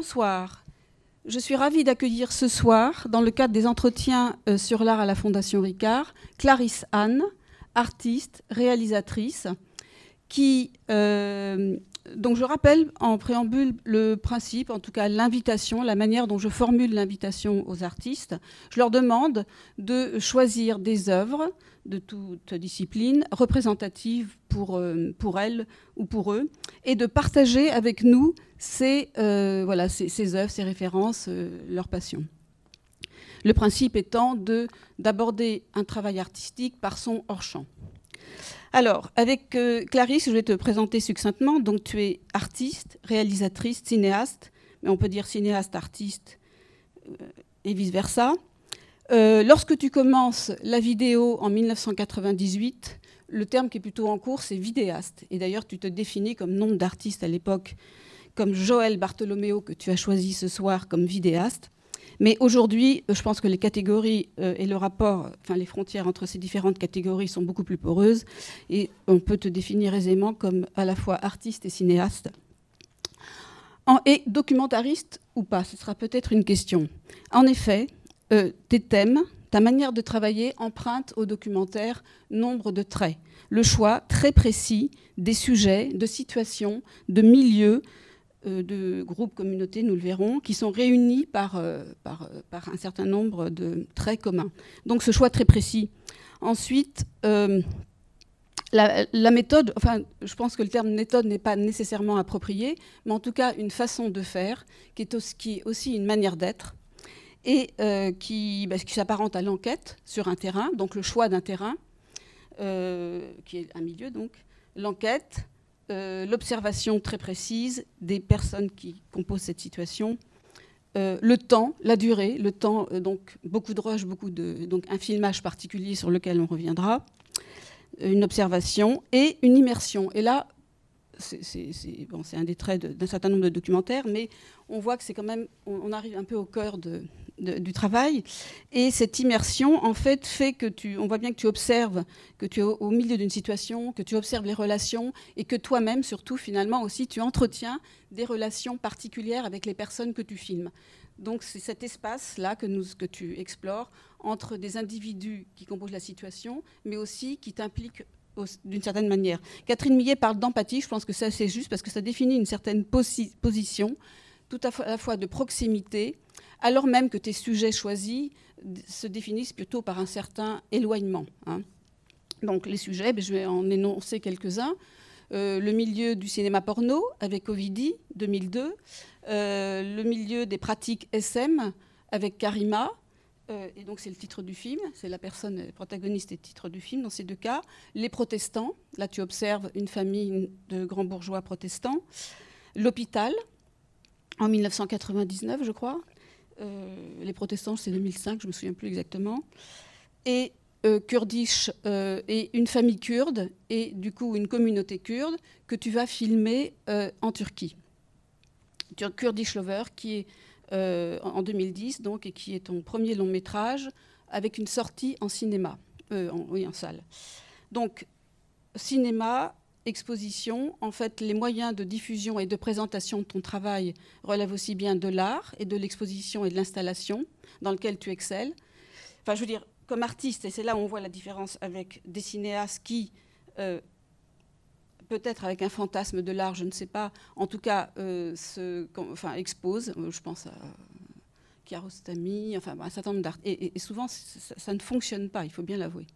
Bonsoir. Je suis ravie d'accueillir ce soir, dans le cadre des entretiens euh, sur l'art à la Fondation Ricard, Clarisse Anne, artiste, réalisatrice, qui euh, donc je rappelle en préambule le principe, en tout cas l'invitation, la manière dont je formule l'invitation aux artistes. Je leur demande de choisir des œuvres de toute discipline représentatives pour, euh, pour elles ou pour eux et de partager avec nous ces, euh, voilà, ces, œuvres, ces références, euh, leurs passions. Le principe étant d'aborder un travail artistique par son hors-champ. Alors, avec euh, Clarisse, je vais te présenter succinctement. Donc, tu es artiste, réalisatrice, cinéaste, mais on peut dire cinéaste, artiste euh, et vice-versa. Euh, lorsque tu commences la vidéo en 1998, le terme qui est plutôt en cours, c'est vidéaste. Et d'ailleurs, tu te définis comme nom d'artiste à l'époque, comme Joël Bartholomeo, que tu as choisi ce soir comme vidéaste. Mais aujourd'hui, euh, je pense que les catégories euh, et le rapport, enfin les frontières entre ces différentes catégories sont beaucoup plus poreuses et on peut te définir aisément comme à la fois artiste et cinéaste. et documentariste ou pas, ce sera peut-être une question. En effet, euh, tes thèmes, ta manière de travailler emprunte au documentaire nombre de traits. Le choix très précis des sujets, de situations, de milieux, de groupes, communautés, nous le verrons, qui sont réunis par, euh, euh, par, un certain nombre de traits communs. Donc ce choix très précis. Ensuite, la, méthode, enfin, je pense que le terme méthode n'est pas nécessairement approprié, mais en tout cas une façon de faire qui est aussi, une manière d'être et bah, qui s'apparente à l'enquête sur un terrain, donc le choix d'un terrain, qui est un milieu donc, l'enquête, euh, l'observation très précise des personnes qui composent cette situation, euh, le temps, la durée, le temps, euh, donc beaucoup de rush, beaucoup de, donc un filmage particulier sur lequel on reviendra, une observation et une immersion. Et là, c'est bon, un des traits d'un certain nombre de documentaires, mais on voit que c'est quand même, on, arrive un peu au cœur de, du travail. Et cette immersion, en fait, fait que tu, on voit bien que tu observes, que tu es au, milieu d'une situation, que tu observes les relations et que toi-même, surtout, finalement aussi, tu entretiens des relations particulières avec les personnes que tu filmes. Donc c'est cet espace-là que, nous, que tu explores entre des individus qui composent la situation, mais aussi qui t'impliquent d'une certaine manière. Catherine Millet parle d'empathie, je pense que c'est assez juste parce que ça définit une certaine position, tout à la fois de proximité, alors même que tes sujets choisis se définissent plutôt par un certain éloignement. Hein. Donc les sujets, ben, je vais en énoncer quelques-uns. Euh, le milieu du cinéma porno avec Ovidi 2002, euh, le milieu des pratiques SM avec Karima, euh, et donc c'est le titre du film, c'est la personne protagoniste et titre du film dans ces deux cas. Les protestants, là tu observes une famille de grands bourgeois protestants. L'hôpital, en 1999 je crois. Euh, les protestants, c'est 2005, je ne me souviens plus exactement. Et euh, kurdish euh, et une famille kurde et du coup une communauté kurde que tu vas filmer en Turquie. Kurdish Lover qui est en 2010 donc et qui est ton premier long métrage avec une sortie en cinéma, oui en salle. Donc cinéma, exposition, en fait, les moyens de diffusion et de présentation de ton travail relèvent aussi bien de l'art et de l'exposition et de l'installation dans lequel tu excelles. Enfin, je veux dire, comme artiste, et c'est là où on voit la différence avec des cinéastes qui, euh, peut-être avec un fantasme de l'art, je ne sais pas, en tout cas, euh, se, enfin, exposent, euh, je pense à Kiarostami, enfin, un certain nombre d'art. Et, souvent, ça ne fonctionne pas, il faut bien l'avouer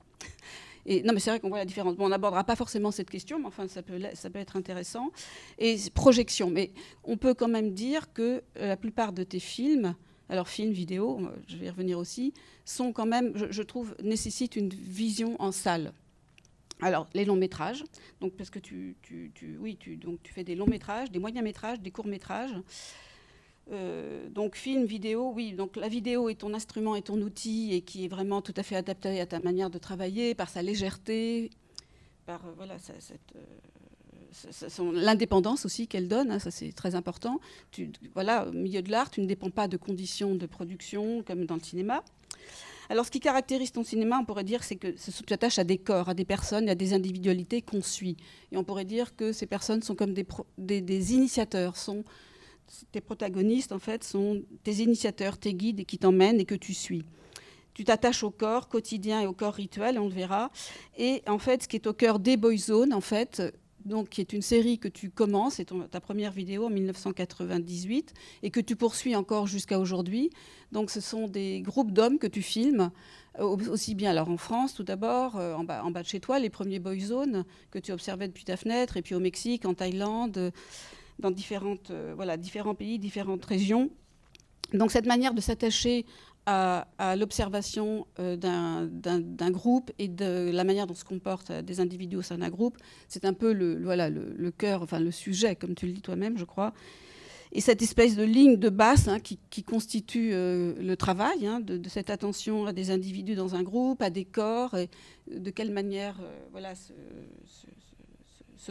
non, mais c'est vrai qu'on voit la différence. on n'abordera pas forcément cette question, mais enfin, ça peut, ça peut être intéressant. Et projection. Mais on peut quand même dire que euh, la plupart de tes films, alors films, vidéos, euh, je vais y revenir aussi, sont quand même, je, trouve, nécessitent une vision en salle. Alors, les longs métrages, donc parce que tu, tu, tu oui, donc, tu fais des longs métrages, des moyens métrages, des courts métrages. Euh, donc film, vidéo, oui. Donc la vidéo est ton instrument et ton outil et qui est vraiment tout à fait adapté à ta manière de travailler par sa légèreté, par euh, voilà euh, l'indépendance aussi qu'elle donne. Hein, ça c'est très important. Voilà, au milieu de l'art, tu ne dépends pas de conditions de production comme dans le cinéma. Alors, ce qui caractérise ton cinéma, on pourrait dire, c'est que tu attaches à des corps, à des personnes, à des individualités qu'on suit. Et on pourrait dire que ces personnes sont comme des, des, des initiateurs, sont tes protagonistes, en fait, sont tes initiateurs, tes guides qui t'emmènent et que tu suis. Tu t'attaches au corps quotidien et au corps rituel, on le verra. Et en fait, ce qui est au cœur des Boy Zones, en fait, donc, qui est une série que tu commences, c'est ta première vidéo en 1998, et que tu poursuis encore jusqu'à aujourd'hui. Donc, ce sont des groupes d'hommes que tu filmes, euh, aussi bien alors en France tout d'abord, euh, en, bas, en bas de chez toi, les premiers boy zones que tu observais depuis ta fenêtre, et puis au Mexique, en Thaïlande, dans différentes, euh, voilà, différents pays, différentes régions. Donc, cette manière de s'attacher à, l'observation euh, d'un groupe et de la manière dont se comportent euh, des individus au sein d'un groupe. C'est un peu le, voilà, le, cœur, enfin le sujet, comme tu le dis toi-même, je crois. Et cette espèce de ligne de basse hein, qui, constitue euh, le travail, hein, de, cette attention à des individus dans un groupe, à des corps, et de quelle manière voilà, se,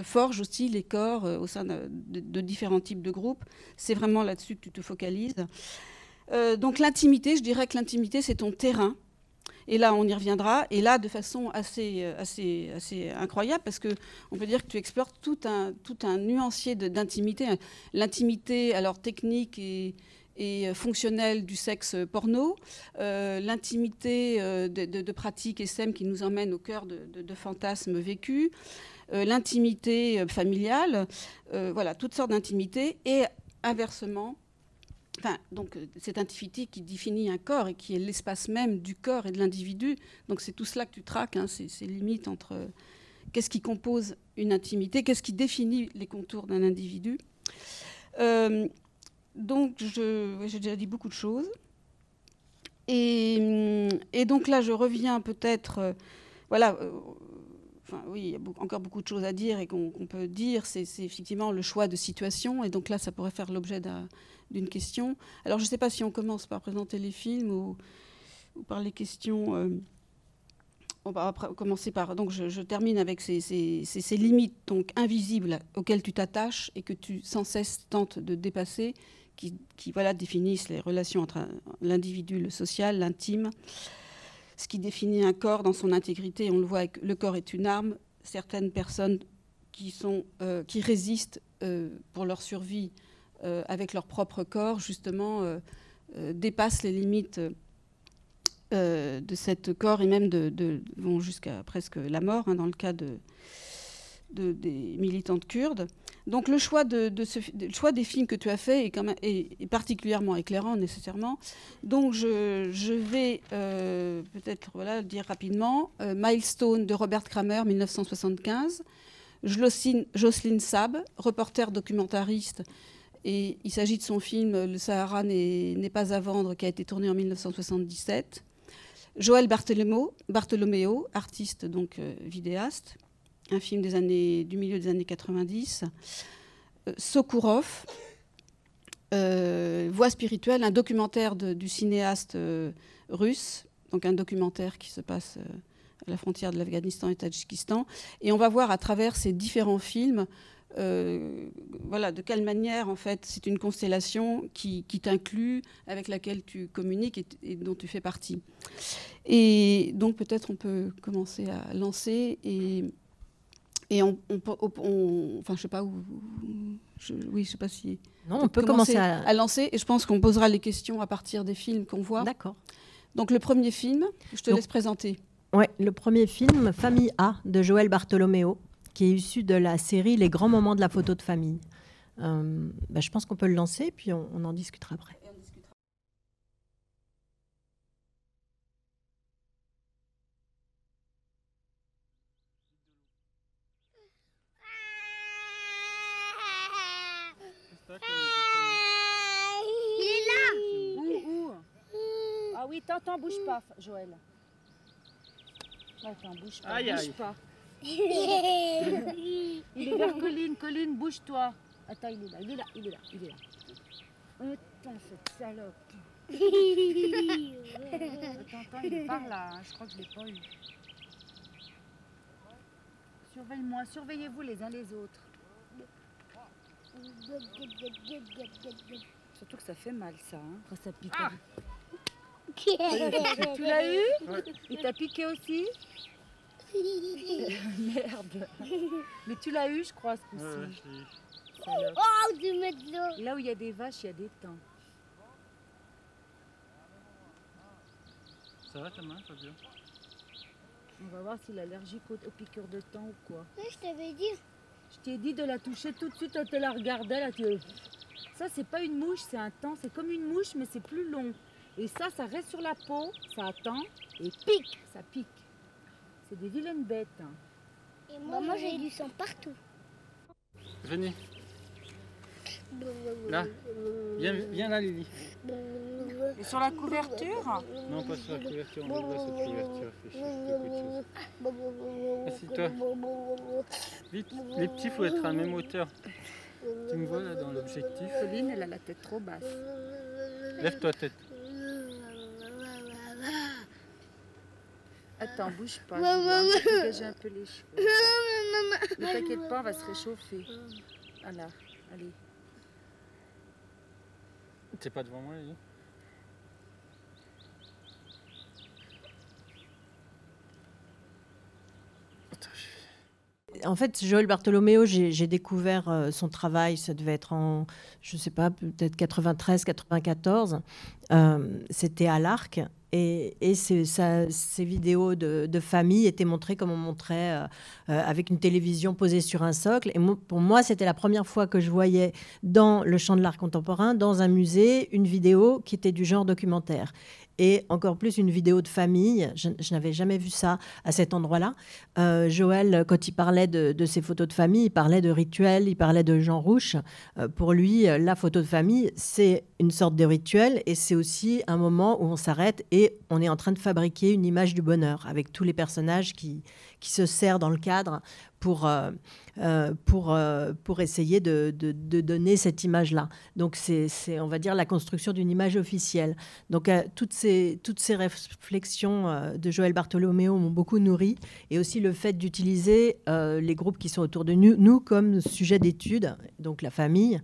forgent aussi les corps au sein de, différents types de groupes. C'est vraiment là-dessus que tu te focalises. Euh, donc l'intimité, je dirais que l'intimité, c'est ton terrain. Et là, on y reviendra. Et là, de façon assez, euh, assez, assez incroyable, parce qu'on peut dire que tu explores tout un, tout un nuancier d'intimité. L'intimité, alors technique et, et fonctionnelle du sexe porno, euh, l'intimité de, de, de, pratiques qui nous emmène au cœur de, de fantasmes vécus, l'intimité familiale, voilà, toutes sortes d'intimités. Et inversement, Enfin, donc euh, cette intimité qui définit un corps et qui est l'espace même du corps et de l'individu. Donc c'est tout cela que tu traques, hein, ces, limites entre euh, qu'est-ce qui compose une intimité, qu'est-ce qui définit les contours d'un individu. Euh, donc j'ai déjà dit beaucoup de choses. Et, et, donc là, je reviens peut-être, voilà, enfin oui, il y a encore beaucoup de choses à dire et qu'on peut dire. C'est effectivement le choix de situation. Et donc là, ça pourrait faire l'objet d'un d'une question. Alors je ne sais pas si on commence par présenter les films ou, par les questions. Euh, on va commencer par. Donc je, termine avec ces, ces, limites donc invisibles auxquelles tu t'attaches et que tu sans cesse tentes de dépasser, qui, qui voilà définissent les relations entre l'individu, le social, l'intime. Ce qui définit un corps dans son intégrité, on le voit, avec, le corps est une arme. Certaines personnes qui, euh, résistent euh, pour leur survie euh, avec leur propre corps, justement, dépassent les limites de cet corps et même vont jusqu'à presque la mort, hein, dans le cas de, des militantes kurdes. Donc le choix, des films que tu as fait est, particulièrement éclairant nécessairement. Donc je, vais peut-être voilà, dire rapidement Milestone de Robert Kramer, 1975. Jocelyne Sab, reporter documentariste et il s'agit de son film Le Sahara n'est pas à vendre, qui a été tourné en 1977. Joël Bartolomeo, artiste donc euh, vidéaste, un film des années, du milieu des années 90. Euh, Sokourov, euh, Voix spirituelle, un documentaire du cinéaste russe, donc un documentaire qui se passe à la frontière de l'Afghanistan et Tadjikistan. Et on va voir à travers ces différents films euh, voilà, de quelle manière, en fait, c'est une constellation qui, t'inclut, avec laquelle tu communiques et, dont tu fais partie. Et donc, peut-être on peut commencer à lancer et, et on, enfin, je sais pas où, oui, je sais pas si. Non, on peut commencer, à... à... lancer et je pense qu'on posera les questions à partir des films qu'on voit. D'accord. Donc, le premier film, je te laisse présenter. Ouais, le premier film, Famille A, de Joël Bartolomeo qui est issu de la série Les grands moments de la photo de famille. Euh, bah, je pense qu'on peut le lancer, puis on, en discutera après. Oui, t'entends, bouge pas, Joël. Attends, bouge pas, bouge pas. il est vers Colline, Colline, bouge-toi. Attends, il est là, il est là, il est là, il est là. Attends, cette salope. attends, attends, il est par là, hein. je crois que je l'ai pas eu. Surveille-moi, surveillez-vous les uns les autres. Surtout que ça fait mal ça, hein, ça pique. Ah tu l'as eu Il t'a piqué aussi Merde. Mais tu l'as eu, je crois, ce coup-ci. Oh, du Là où il y a des vaches, il y a des temps. Ça va ta main, Fabien On va voir s'il est allergique aux, aux piqûres de temps ou quoi. Oui, je t'avais dit. Je t'ai dit de la toucher tout de suite, elle te la regardait là. Tu... Ça, c'est pas une mouche, c'est un temps. C'est comme une mouche, mais c'est plus long. Et ça, ça reste sur la peau, ça attend et pique, ça pique. C'est des vilaines bêtes. hein. Et moi, moi j'ai du sang partout. Venez, là. Viens, viens là, Lily. Et sur la couverture Non, pas sur la couverture, on voit cette couverture. Assieds-toi. Vite, les petits, faut être à la même hauteur. Tu me vois là dans l'objectif Pauline, elle a la tête trop basse. Lève-toi tête. Attends, bouge pas. Va dégager un peu les cheveux. Ne t'inquiète pas, on va se réchauffer. Voilà, allez. T'es pas devant moi, Lily? En fait, Joël Bartolomeo, j'ai découvert euh, son travail, ça devait être en, je sais pas, peut-être 93, 94. Euh, C'était à l'Arc. Et, ces vidéos de, famille étaient montrées comme on montrait euh, euh, avec une télévision posée sur un socle. Et pour moi, c'était la première fois que je voyais dans le champ de l'art contemporain, dans un musée, une vidéo qui était du genre documentaire. Et encore plus une vidéo de famille. Je, n'avais jamais vu ça à cet endroit-là. Joël, quand il parlait de, de ses photos de famille, il parlait de rituels, il parlait de Jean Rouche. Pour lui, la photo de famille, c'est une sorte de rituel et c'est aussi un moment où on s'arrête et on est en train de fabriquer une image du bonheur avec tous les personnages qui, qui se serrent dans le cadre pour, euh, euh, pour, euh, pour essayer de, de- donner cette image-là. Donc, c'est, on va dire, la construction d'une image officielle. Donc, toutes, ces, toutes ces réflexions de Joël Bartolomeo m'ont beaucoup nourri et aussi le fait d'utiliser les groupes qui sont autour de nous comme sujet d'étude, donc la famille.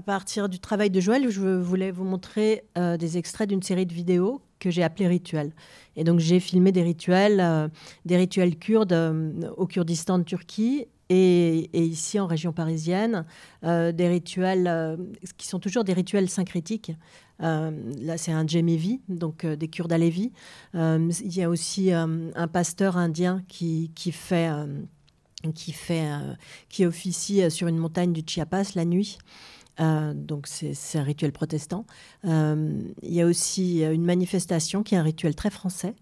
À partir du travail de Joël, je voulais vous montrer euh, des extraits d'une série de vidéos que j'ai appelée Rituels. Et donc j'ai filmé des rituels, euh, des rituels kurdes euh, au Kurdistan de Turquie et, ici en région parisienne, des rituels qui sont toujours des rituels syncrétiques. Là, c'est un Djemevi, donc des Kurdes alévis. Euh, il y a aussi un pasteur indien qui, fait, qui fait, qui officie sur une montagne du Chiapas la nuit. Euh, donc c'est un rituel protestant. Euh, il y a aussi une manifestation qui est un rituel très français,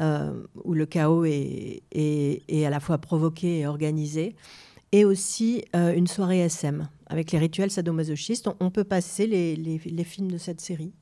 euh, où le chaos est, à la fois provoqué et organisé. Et aussi une soirée SM avec les rituels sadomasochistes. On, peut passer les films de cette série.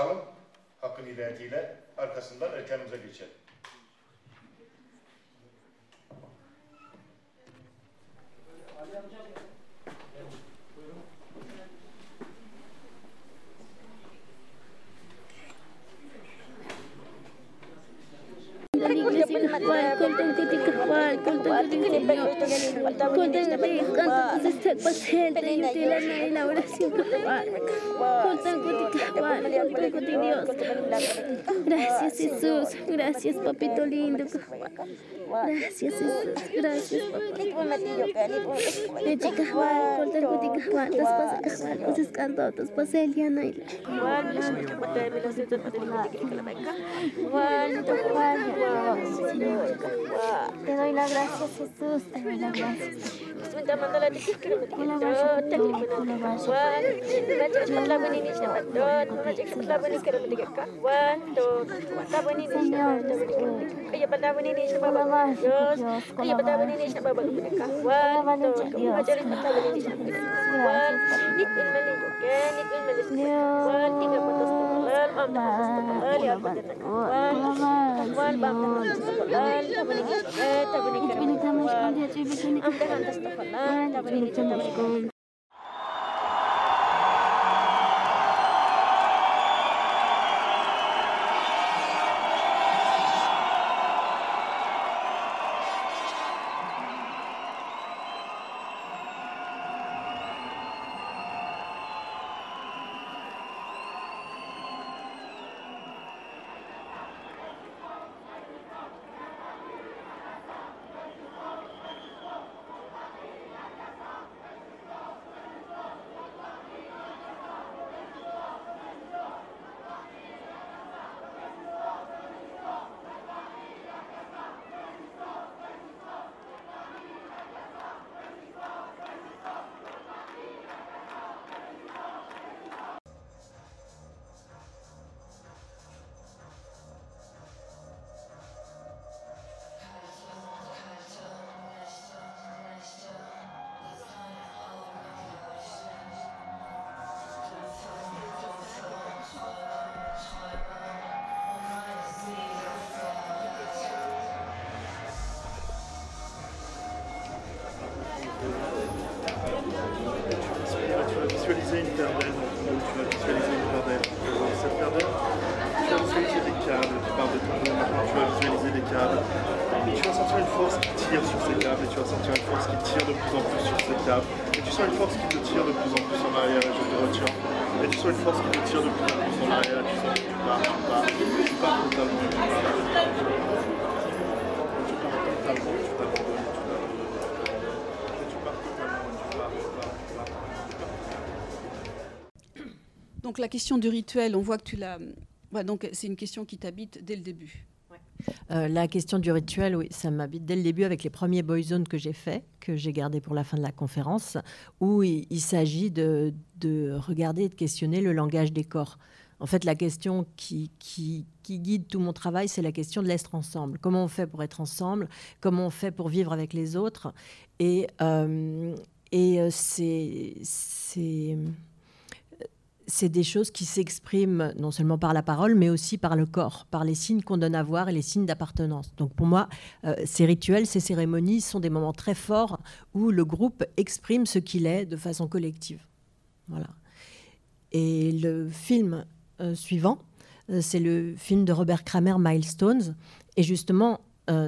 çalışalım. Hakkın hidayetiyle arkasından erkenimize geçelim. Gracias. Gracias Jesús, gracias papito lindo. Gracias Jesús, gracias. Me chica Juan, pasa Juan, pasa Eliana y la gracias Jesús, te doy las gracias. Te mando la bendición, te doy las gracias. Te doy las gracias. Te doy las gracias. Te doy las gracias. Te doy las gracias. Te doy las gracias. Te doy las gracias. Te doy las gracias. Te doy las gracias. Te doy las gracias. ولكن Donc la question du rituel, on voit que tu l'as. Donc c'est une question qui t'habite dès le début. Euh, la question du rituel, oui, ça m'habite dès le début avec les premiers boyzones que j'ai faits, que j'ai gardés pour la fin de la conférence, où il, s'agit de, de regarder et de questionner le langage des corps. En fait, la question qui, guide tout mon travail, c'est la question de l'être ensemble. Comment on fait pour être ensemble? Comment on fait pour vivre avec les autres? Et, euh, euh, c'est c'est- des choses qui s'expriment non seulement par la parole, mais aussi par le corps, par les signes qu'on donne à voir et les signes d'appartenance. Donc pour moi, euh, ces rituels, ces cérémonies sont des moments très forts où le groupe exprime ce qu'il est de façon collective. Voilà. Et le film euh, suivant, euh, c'est le film de Robert Kramer, Milestones. Et justement,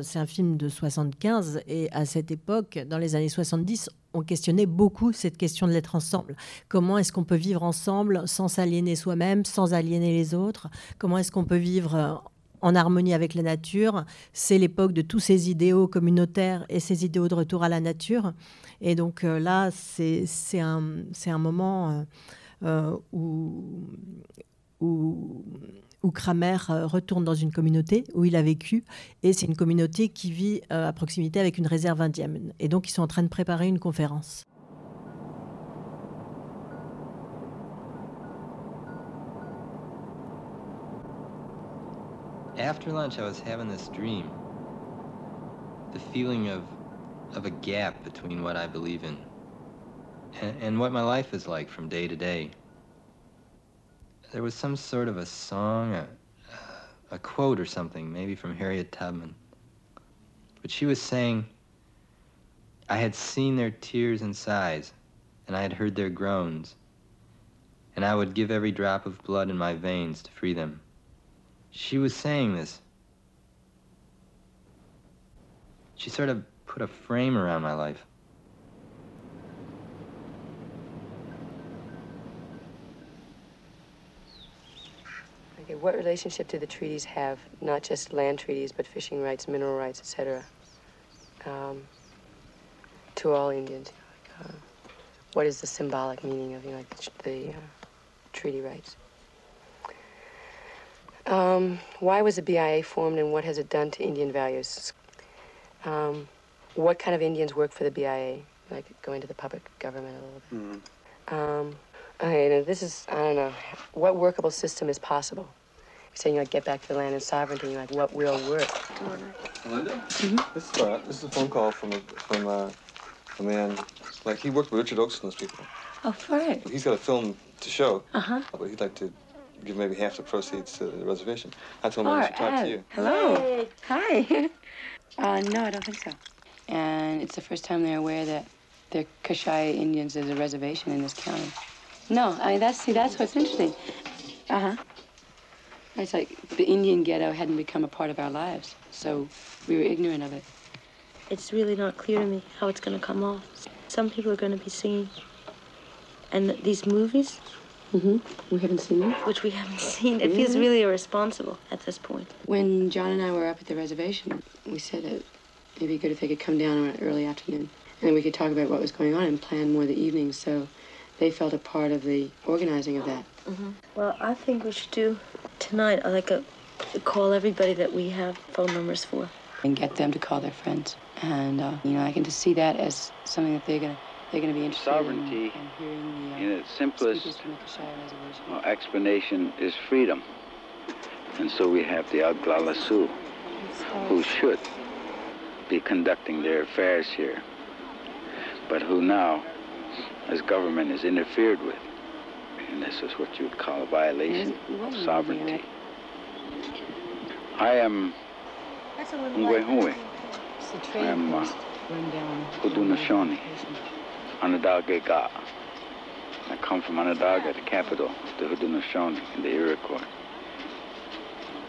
c'est un film de 75. Et à cette époque, dans les années 70, on questionnait beaucoup cette question de l'être ensemble. Comment est-ce qu'on peut vivre ensemble sans s'aliéner soi-même, sans aliéner les autres? Comment est-ce qu'on peut vivre euh, en harmonie avec la nature? C'est l'époque de tous ces idéaux communautaires et ces idéaux de retour à la nature. Et donc euh, là, c'est un, moment euh, où, où Kramer euh, retourne dans une communauté où il a vécu. Et c'est une communauté qui vit euh, à proximité avec une réserve indienne. Et donc, ils sont en train de préparer une conférence. After lunch, I was having this dream. The feeling of, of a gap between what I believe in and, and what my life is like from day to day. There was some sort of a song, a, a quote or something, maybe from Harriet Tubman. But she was saying, I had seen their tears and sighs, and I had heard their groans, and I would give every drop of blood in my veins to free them. She was saying this. She sort of put a frame around my life. Okay, what relationship do the treaties have? Not just land treaties, but fishing rights, mineral rights, etc. Um, to all Indians. Uh, what is the symbolic meaning of you know, like the, the uh, treaty rights? Um, why was the BIA formed and what has it done to Indian values? Um, what kind of Indians work for the BIA? Like go into the public government a little bit. Mm. Um, okay, this is, I don't know, what workable system is possible? You're saying, like, get back to the land and sovereignty, and you're like, what will work? Melinda? This is uh, this is a phone call from a, from uh, a man, like, he worked with Richard Oakes and those people. Oh, right. He's got a film to show, Uh-huh. but he'd like to give maybe half the proceeds to the reservation. I told him I should talk to you. Hello. Hi. Uh, no, I don't think so. And it's the first time they're aware that there are Kashaya Indians as a reservation in this county. No, I mean that's see that's what's interesting. Uh huh. It's like the Indian ghetto hadn't become a part of our lives, so we were ignorant of it. It's really not clear to me how it's going to come off. Some people are going to be singing. And these movies, Mm-hmm. We haven't seen them. which we haven't seen, it feels Mhm. really irresponsible at this point. When John and I were up at the reservation, we said that it'd be good if they could come down on an early afternoon, and we could talk about what was going on and plan more the evenings. So they felt a part of the organizing of that. Well, I think we should do tonight uh, like a call everybody that we have phone numbers for. and get them to call their friends. And uh, you know, I can just see that as something that they're gonna they're gonna be interested Sovereignty, in, in hearing the, uh, in its simplest speakers from the Kashaya reservation. explanation, is freedom. And so we have the Aglalasu, who should be conducting their affairs here, but who now, as government, is interfered with. And this is what you would call a violation of sovereignty. I am Ngwehui. I am uh, Udunashoni, Onondaga Ga. I come from Onondaga, the capital of the Haudenosaunee in the Iroquois.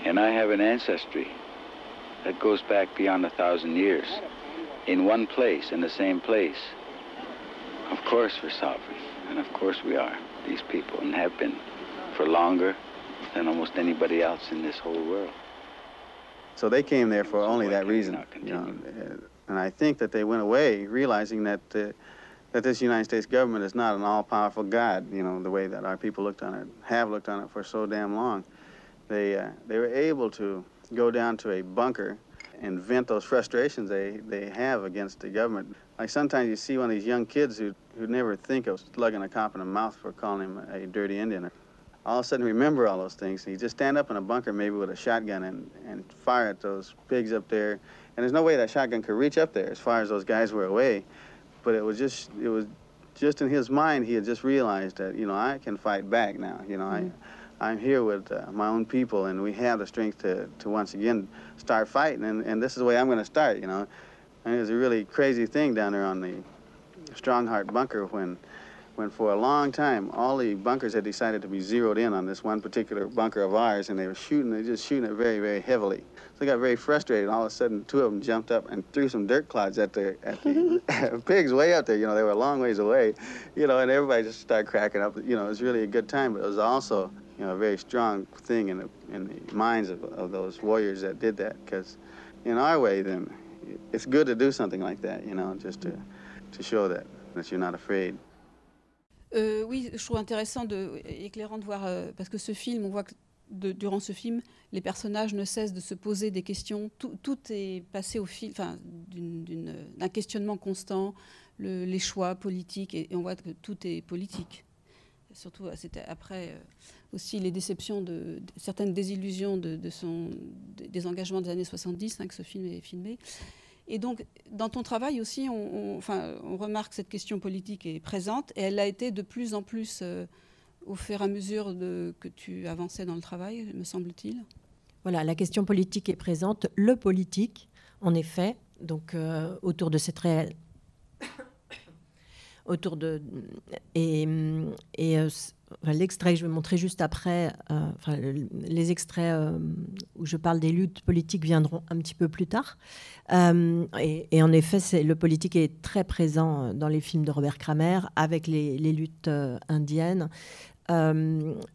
And I have an ancestry that goes back beyond a thousand years. In one place, in the same place. Of course we're sovereign, and of course we are, these people, and have been for longer than almost anybody else in this whole world. So they came there for only that reason. You know, uh, and I think that they went away realizing that uh, that this United States government is not an all-powerful God. You know, the way that our people looked on it, have looked on it for so damn long. They uh, they were able to go down to a bunker and vent those frustrations they, they have against the government. Like sometimes you see one of these young kids who who never think of slugging a cop in the mouth for calling him a dirty Indian. All of a sudden remember all those things. And You just stand up in a bunker maybe with a shotgun and, and fire at those pigs up there. And there's no way that shotgun could reach up there as far as those guys were away. But it was just it was just in his mind he had just realized that, you know, I can fight back now. You know, I I'm here with uh, my own people and we have the strength to, to once again start fighting and, and this is the way I'm gonna start, you know. And it was a really crazy thing down there on the Strongheart bunker when when for a long time all the bunkers had decided to be zeroed in on this one particular bunker of ours and they were shooting they were just shooting it very very heavily. So they got very frustrated all of a sudden two of them jumped up and threw some dirt clods at the at the pigs way up there. You know they were a long ways away you know and everybody just started cracking up. You know it was really a good time but it was also you know a very strong thing in the in the minds of, of those warriors that did that because in our way then it's good to do something like that you know just to to show that that you're not afraid Euh, oui, je trouve intéressant, de, éclairant de voir, euh, parce que ce film, on voit que durant ce film, les personnages ne cessent de se poser des questions. Tout, est passé au fil d'un questionnement constant, le- les choix politiques, et, et on voit que tout est politique. Surtout, euh, c'était après euh, aussi les déceptions, de, certaines désillusions de, son, des- engagements des années 70 hein, que ce film est filmé. Et donc, dans ton travail aussi, on, enfin, on remarque que cette question politique est présente et elle a été de plus en plus euh, au fur et à mesure de, que tu avançais dans le travail, me semble-t-il. Voilà, la question politique est présente. Le politique, en effet, donc autour de cette réelle autour de et, et l'extrait que je vais montrer juste après, euh, les extraits euh, où je parle des luttes politiques viendront un petit peu plus tard. Euh, et, en effet, le politique est très présent dans les films de Robert Kramer avec les, luttes indiennes.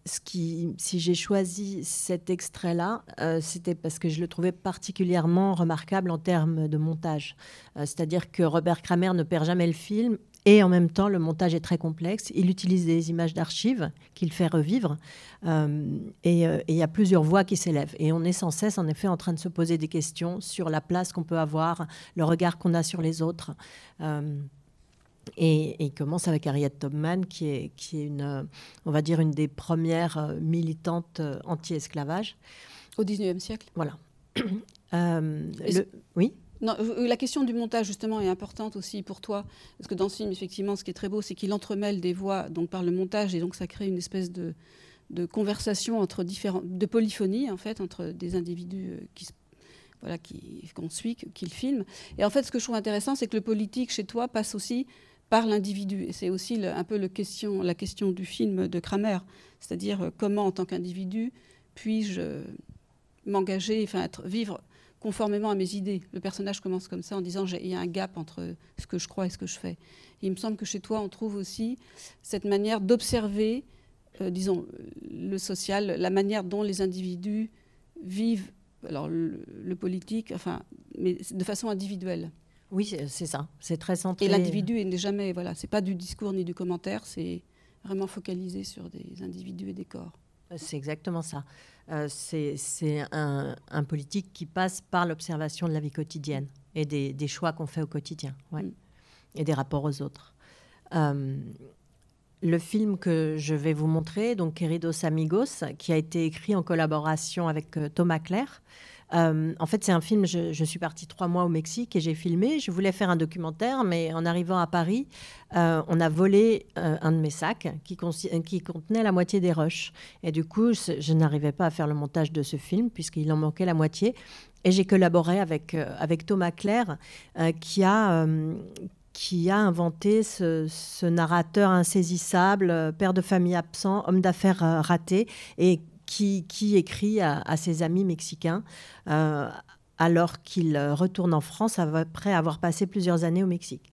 si j'ai choisi cet extrait-là, c'était parce que je le trouvais particulièrement remarquable en termes de montage. C'est-à-dire que Robert Kramer ne perd jamais le film et en même temps, le montage est très complexe. Il utilise des images d'archives qu'il fait revivre. Euh, euh, et il y a plusieurs voix qui s'élèvent. Et on est sans cesse, en effet, en train de se poser des questions sur la place qu'on peut avoir, le regard qu'on a sur les autres. Euh, et, il commence avec Harriet Tubman, qui est, qui est une, on va dire, une des premières militantes anti-esclavage. Au 19e siècle Voilà. oui? Euh, la question du montage, justement, est importante aussi pour toi. Parce que dans ce film, effectivement, ce qui est très beau, c'est qu'il entremêle des voix donc, par le montage, et donc ça crée une espèce de, conversation entre différents, de polyphonie, en fait, entre des individus euh, qui voilà, qu'on suit, qu'ils filment. Et en fait, ce que je trouve intéressant, c'est que le politique, chez toi, passe aussi par l'individu. Et c'est aussi un peu la question du film de Kramer. C'est-à-dire, euh, comment, en tant qu'individu, puis-je m'engager, enfin, être, vivre conformément à mes idées. Le personnage commence comme ça en disant il y a un gap entre ce que je crois et ce que je fais. il me semble que chez toi, on trouve aussi cette manière d'observer, euh, disons, le social, la manière dont les individus vivent alors le, politique, enfin, mais de façon individuelle. Oui, c'est ça. C'est très centré. Et l'individu n'est jamais, voilà, c'est pas du discours ni du commentaire, c'est vraiment focalisé sur des individus et des corps. C'est exactement ça. Euh, c'est un, politique qui passe par l'observation de la vie quotidienne et des, choix qu'on fait au quotidien, mm. et des rapports aux autres. Euh, le film que je vais vous montrer, donc Queridos Amigos, qui a été écrit en collaboration avec euh, Thomas Claire, euh, en fait, c'est un film, je, suis partie trois mois au Mexique et j'ai filmé. Je voulais faire un documentaire, mais en arrivant à Paris, euh, on a volé euh, un de mes sacs qui, contenait la moitié des rushs. Et du coup, je n'arrivais pas à faire le montage de ce film puisqu'il en manquait la moitié. Et j'ai collaboré avec, avec Thomas Claire qui a qui a inventé ce, narrateur insaisissable, père de famille absent, homme d'affaires raté, et qui, écrit à, ses amis mexicains euh, alors qu'il retourne en France après avoir passé plusieurs années au Mexique.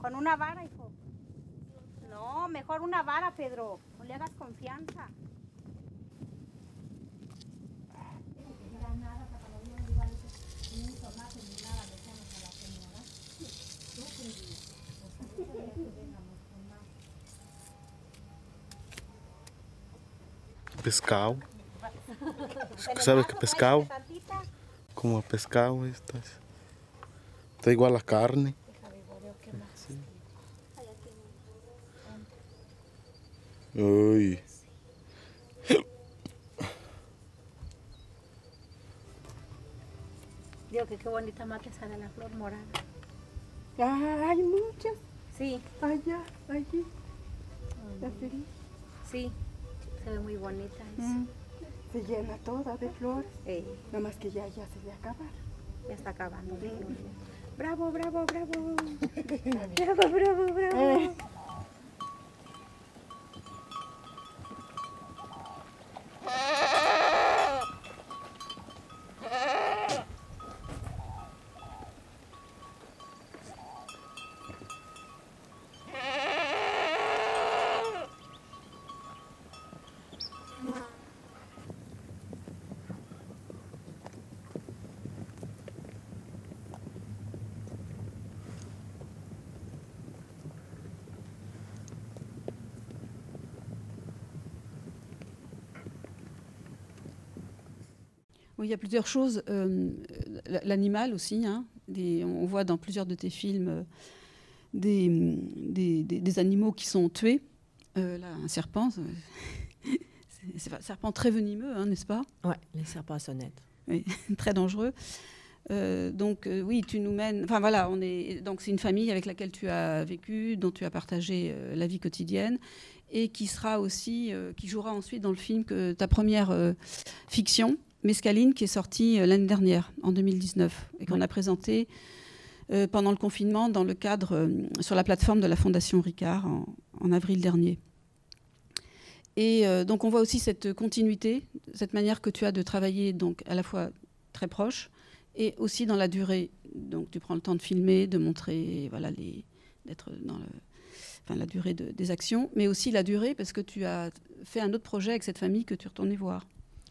Con una vara, hijo. No, mejor una vara, Pedro. No le hagas confianza. Pescal. Sabe o que é pescal? Como é pescal? Está, está igual a carne. Oi. Digo que qué bonita que sale la flor morada. Ah, hay muchas. Sí. Allá, allí. La feliz. Sí, se ve muy bonita. eso. Mm. Se llena toda de flores. Eh, Nada más que ya, ya se le acabar. ya está acabando. Bravo, bravo, bravo. bravo, bravo, bravo. Eh. Oui, il y a plusieurs choses. Euh, L'animal aussi. hein, des- on voit dans plusieurs de tes films euh, des, des- des- des animaux qui sont tués. Euh, là, un serpent, c'est- un serpent très venimeux, hein, n'est-ce pas? Ouais, les serpents à sonnette. Oui, très dangereux. Euh, donc euh, oui, tu nous mènes. Enfin voilà, on est donc c'est une famille avec laquelle tu as vécu, dont tu as partagé euh, la vie quotidienne, et qui sera aussi, qui jouera ensuite dans le film que ta première fiction, Mescaline, qui est sortie euh, l'année dernière, en 2019, et qu'on a présenté euh, pendant le confinement dans le cadre euh, sur la plateforme de la Fondation Ricard en, en avril dernier. Et euh, donc on voit aussi cette continuité, cette manière que tu as de travailler donc à la fois très proche et aussi dans la durée. Donc tu prends le temps de filmer, de montrer, voilà, les, d'être dans le, enfin, la durée de- des actions, mais aussi la durée parce que tu as fait un autre projet avec cette famille que tu es retourné voir.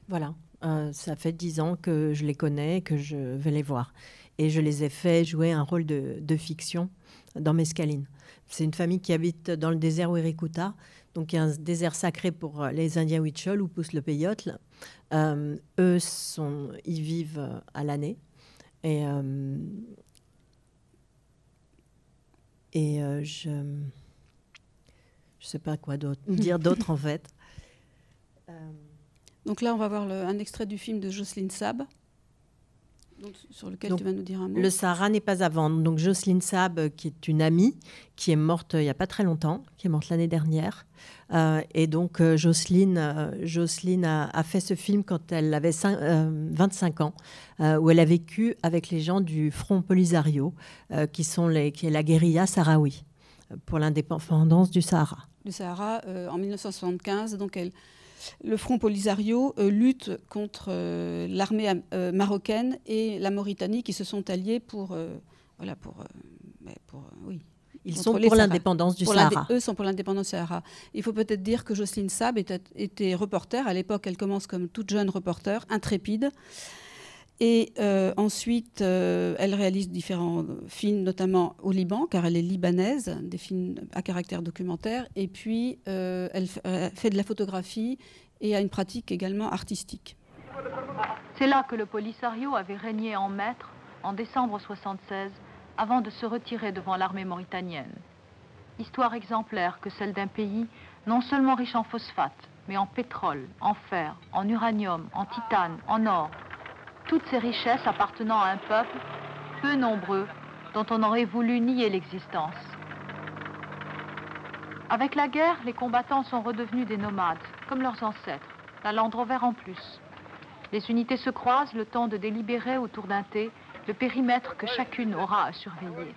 Voilà, euh, ça fait dix ans que je les connais, que je vais les voir. Et je les ai fait jouer un rôle de, de fiction dans Mescaline. C'est une famille qui habite dans le désert Wirikuta, donc il y a un désert sacré pour euh, les Indiens Huichol où pousse le peyote. Euh, eux, sont, ils vivent à l'année. Et, euh, et euh, je ne sais pas quoi dire d'autre en fait. Donc là, on va voir le- un extrait du film de Jocelyne Sab, donc, sur lequel Donc, tu vas nous dire un mot. Le Sahara n'est pas à vendre. Donc Jocelyne Sab, euh, qui est une amie, qui est morte euh, il n'y a pas très longtemps, qui est morte l'année dernière. Euh, et donc euh, Jocelyne, euh, Jocelyne a, a fait ce film quand elle avait cin- euh, 25 ans, où elle a vécu avec les gens du Front Polisario, qui, sont les, qui est la guérilla sahraoui, pour l'indépendance du Sahara. du Sahara en 1975. Donc elle, le Front Polisario euh, lutte contre euh, l'armée euh, marocaine et la Mauritanie qui se sont alliés pour, voilà, pour, mais pour, oui. Ils sont pour l'indépendance du Pour Sahara. Eux sont pour l'indépendance du Sahara. Il faut peut-être dire que Jocelyne Sab était, était reporter. À l'époque, elle commence comme toute jeune reporter, intrépide. Et euh, ensuite, euh, elle réalise différents films, notamment au Liban, car elle est libanaise, des films à caractère documentaire. Et puis, euh, elle fait de la photographie et a une pratique également artistique. C'est là que le Polisario avait régné en maître en décembre 76, avant de se retirer devant l'armée mauritanienne. Histoire exemplaire que celle d'un pays non seulement riche en phosphate, mais en pétrole, en fer, en uranium, en titane, en or. Toutes ces richesses appartenant à un peuple peu nombreux dont on aurait voulu nier l'existence. Avec la guerre, les combattants sont redevenus des nomades, comme leurs ancêtres, la Land Rover en plus. Les unités se croisent le temps de délibérer autour d'un thé le périmètre que chacune aura à surveiller.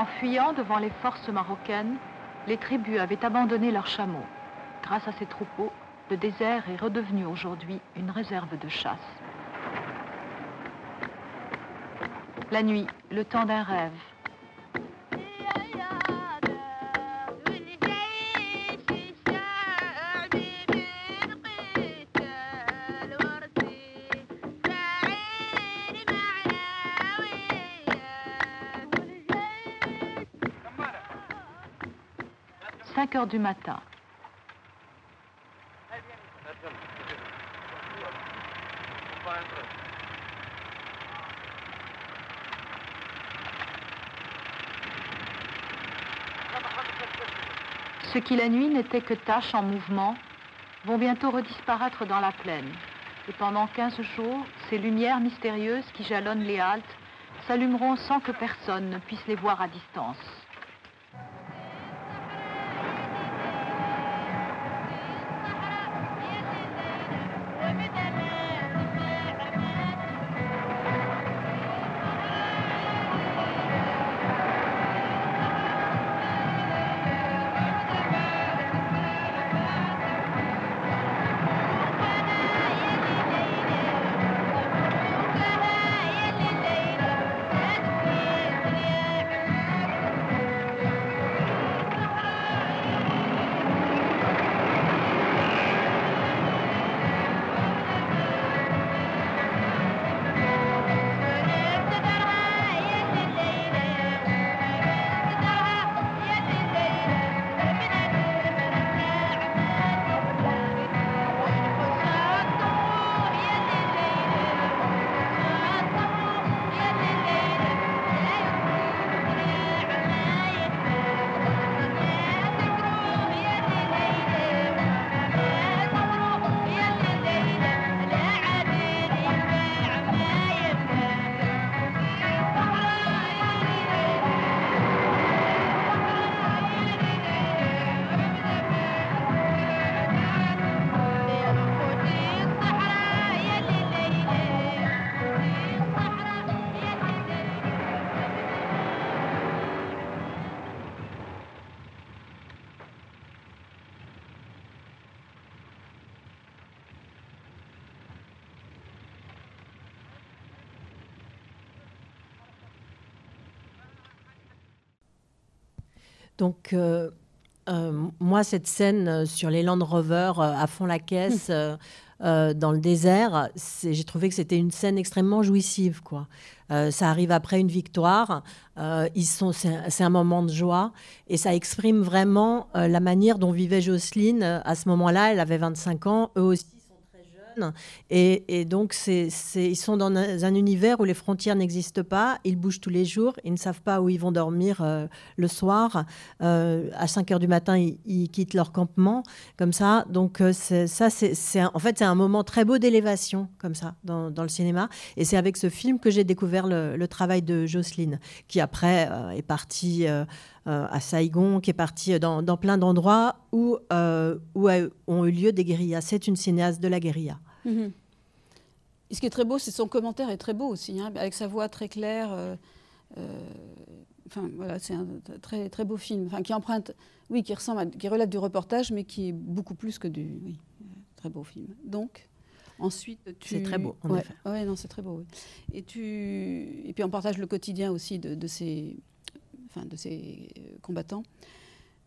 En fuyant devant les forces marocaines, les tribus avaient abandonné leurs chameaux. Grâce à ces troupeaux, le désert est redevenu aujourd'hui une réserve de chasse. La nuit, le temps d'un rêve. Heures du matin. Ce qui la nuit n'était que taches en mouvement vont bientôt redisparaître dans la plaine. Et pendant 15 jours, ces lumières mystérieuses qui jalonnent les haltes s'allumeront sans que personne ne puisse les voir à distance. Donc, euh, euh, moi, cette scène euh, sur les Land Rover à fond la caisse, dans le désert, j'ai trouvé que c'était une scène extrêmement jouissive. Quoi. ça arrive après une victoire. ils sont, c'est, un moment de joie et ça exprime vraiment la manière dont vivait Jocelyne à ce moment-là. Elle avait 25 ans, eux aussi et, donc, ils sont dans un, univers où les frontières n'existent pas. Ils bougent tous les jours. Ils ne savent pas où ils vont dormir euh, le soir. Euh, à 5 heures du matin, ils, quittent leur campement, comme ça. Donc, euh, ça, c'est en fait, c'est un moment très beau d'élévation, comme ça, dans, le cinéma. Et c'est avec ce film que j'ai découvert le, travail de Jocelyne, qui après est partie. à Saigon, qui est partie dans, plein d'endroits où, où ont eu lieu des guérillas. C'est une cinéaste de la guérilla. Et ce qui est très beau, c'est son commentaire est très beau aussi, hein, avec sa voix très claire. Euh, euh, enfin voilà, c'est un très très beau film, enfin qui emprunte, oui, qui ressemble, qui relate du reportage, mais qui est beaucoup plus que du, oui, très beau film. Donc. Ensuite, tu... C'est très beau, en effet. Ouais, non, c'est très beau. Et, tu... et puis on partage le quotidien aussi de, de ces... Enfin, de ces combattants.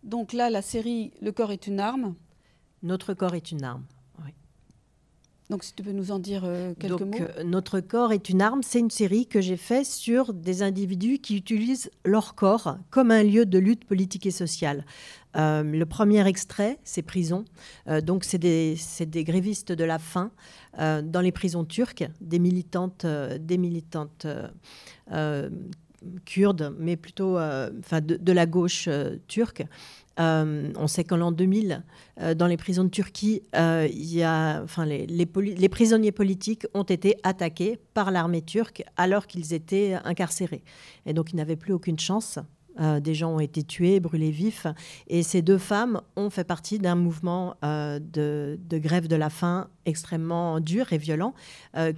Donc là, la série Le corps est une arme. Notre corps est une arme. Donc, si tu peux nous en dire euh, quelques mots. Euh, Notre corps est une arme, c'est une série que j'ai faite sur des individus qui utilisent leur corps comme un lieu de lutte politique et sociale. Euh, le premier extrait, c'est prison. donc, c'est des, des, grévistes de la faim dans les prisons turques, des militantes, des militantes kurdes, mais plutôt enfin de, de, la gauche turque. Euh, on sait qu'en l'an 2000, euh, dans les prisons de Turquie, euh, y a, enfin, les, les, prisonniers politiques ont été attaqués par l'armée turque alors qu'ils étaient incarcérés. Et donc, ils n'avaient plus aucune chance. des gens ont été tués, brûlés vifs. Et ces deux femmes ont fait partie d'un mouvement de, de, grève de la faim extrêmement dur et violent,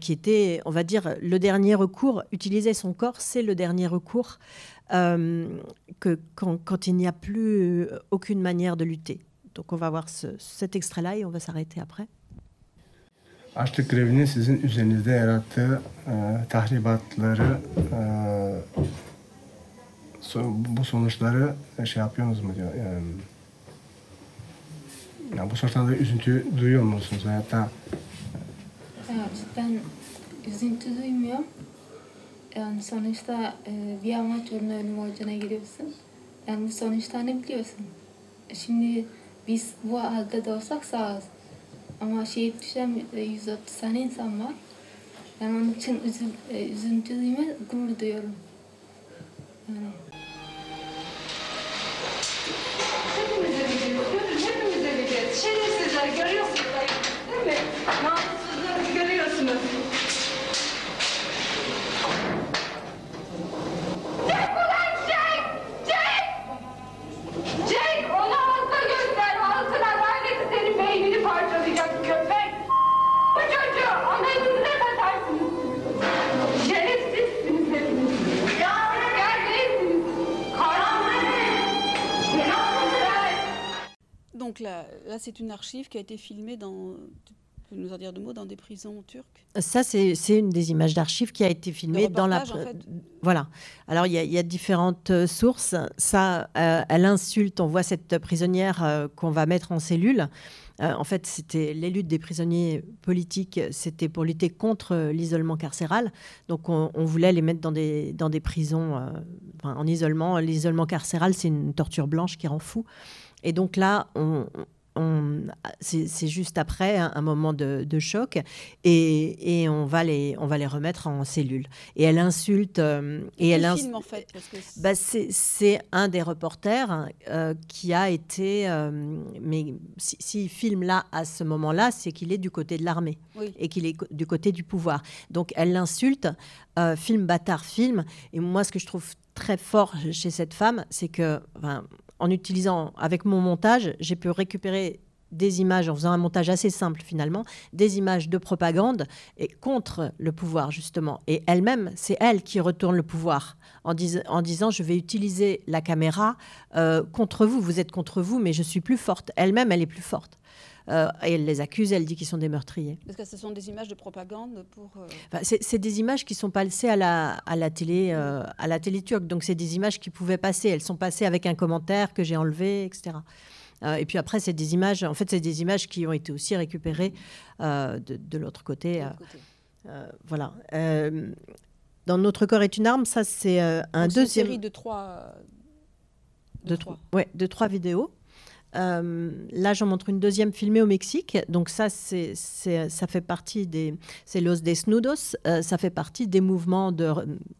qui était, on va dire, le dernier recours. Utiliser son corps, c'est le dernier recours que quand, il n'y a plus aucune manière de lutter. Donc on va voir cet extrait-là et on va s'arrêter après. Açlık grevinin sizin üzerinizde yarattığı e, tahribatları, e, so, bu sonuçları şey yapıyorsunuz mu diyor. Yani, yani bu sonuçlarda üzüntü duyuyor musunuz? Hayatta? Evet, cidden üzüntü duymuyorum. Yani sonuçta e, bir amaç uğruna ölüm orucuna giriyorsun. Yani bu sonuçta ne biliyorsun? Şimdi biz bu halde de olsak sağız. Ama şehit düşen 130 tane insan var. Yani onun için üzül, e, üzüntü duyma, gurur duyuyorum. Yani. Hepimize biliyoruz, hepimize biliyoruz. Şerefsizler görüyorsunuz değil mi? Namussuzları c'est une archive qui a été filmée dans, tu peux nous en dire deux mots, dans des prisons turques Ça, c'est une des images d'archives qui a été filmée dans la. En fait. Voilà. Alors, il y, a, il y, a différentes euh, sources. Ça, euh, elle insulte. On voit cette prisonnière euh, qu'on va mettre en cellule. En fait, c'était les luttes des prisonniers politiques, c'était pour lutter contre l'isolement carcéral. Donc, on, on, voulait les mettre dans des, dans des prisons enfin, en isolement. L'isolement carcéral, c'est une torture blanche qui rend fou. Et donc là, on, c'est juste après un, un moment de, de choc et, et, on, va les, on va les remettre en cellule. Et elle insulte. Euh, et elle ins... en fait? Bah, C'est un des reporters euh, qui a été. Euh, mais s'il si, filme là à ce moment-là, c'est qu'il est du côté de l'armée oui. et qu'il est du côté du pouvoir. Donc elle l'insulte, film bâtard, film. Et moi, ce que je trouve très fort chez cette femme, c'est que. Enfin, en utilisant, avec mon montage, j'ai pu récupérer des images, en faisant un montage assez simple finalement, des images de propagande et contre le pouvoir justement. Et elle-même, c'est elle qui retourne le pouvoir en, dis en, disant je vais utiliser la caméra euh, contre vous, vous êtes contre vous, mais je suis plus forte. Elle-même, elle est plus forte. Euh, et elle les accuse, elle dit qu'ils sont des meurtriers. Parce que ce sont des images de propagande pour. Euh... Enfin, c'est des images qui sont passées à la, à la télé, euh, à la télé turque. Donc c'est des images qui pouvaient passer. Elles sont passées avec un commentaire que j'ai enlevé, etc. Euh, et puis après, c'est des images. En fait, c'est des images qui ont été aussi récupérées de, de l'autre côté. côté. Voilà. dans notre corps est une arme, ça c'est un Donc, deuxième. Une série de trois. De, de trois. Ouais, de trois vidéos. Euh, là, j'en montre une deuxième filmée au Mexique. Donc ça, c'est, ça fait partie des, c'est Los Desnudos. Euh, ça fait partie des mouvements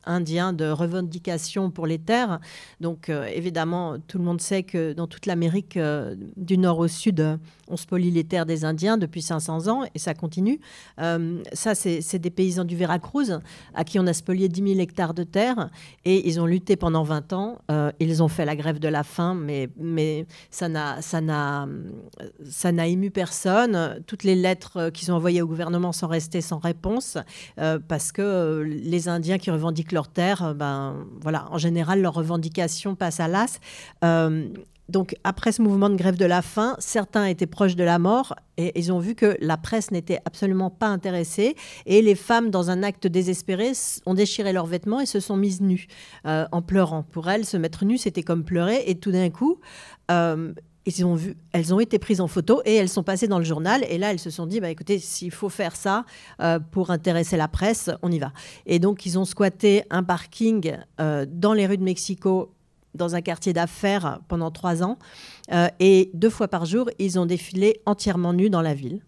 indiens de revendication pour les terres. Donc euh, évidemment, tout le monde sait que dans toute l'Amérique euh, du Nord au Sud, on spolie les terres des Indiens depuis 500 ans et ça continue. Ça, c'est des paysans du Veracruz à qui on a spolié 10 000 hectares de terre et ils ont lutté pendant 20 ans. Ils ont fait la grève de la faim, mais ça n'a ça n'a ému personne. Toutes les lettres qu'ils ont envoyées au gouvernement sont restées sans réponse euh, parce que les Indiens qui revendiquent leurs terres, ben voilà, en général leurs revendications passent à l'as. Euh, donc, après ce mouvement de grève de la faim, certains étaient proches de la mort et ils ont vu que la presse n'était absolument pas intéressée. Et les femmes, dans un acte désespéré, ont déchiré leurs vêtements et se sont mises nues euh, en pleurant. Pour elles, se mettre nue, c'était comme pleurer. Et tout d'un coup, euh, elles ont été prises en photo et elles sont passées dans le journal. Et là, elles se sont dit, bah, écoutez, s'il faut faire ça euh, pour intéresser la presse, on y va. Et donc, ils ont squatté un parking euh, dans les rues de Mexico dans un quartier d'affaires pendant trois ans. Euh, et deux fois par jour, ils ont défilé entièrement nus dans la ville.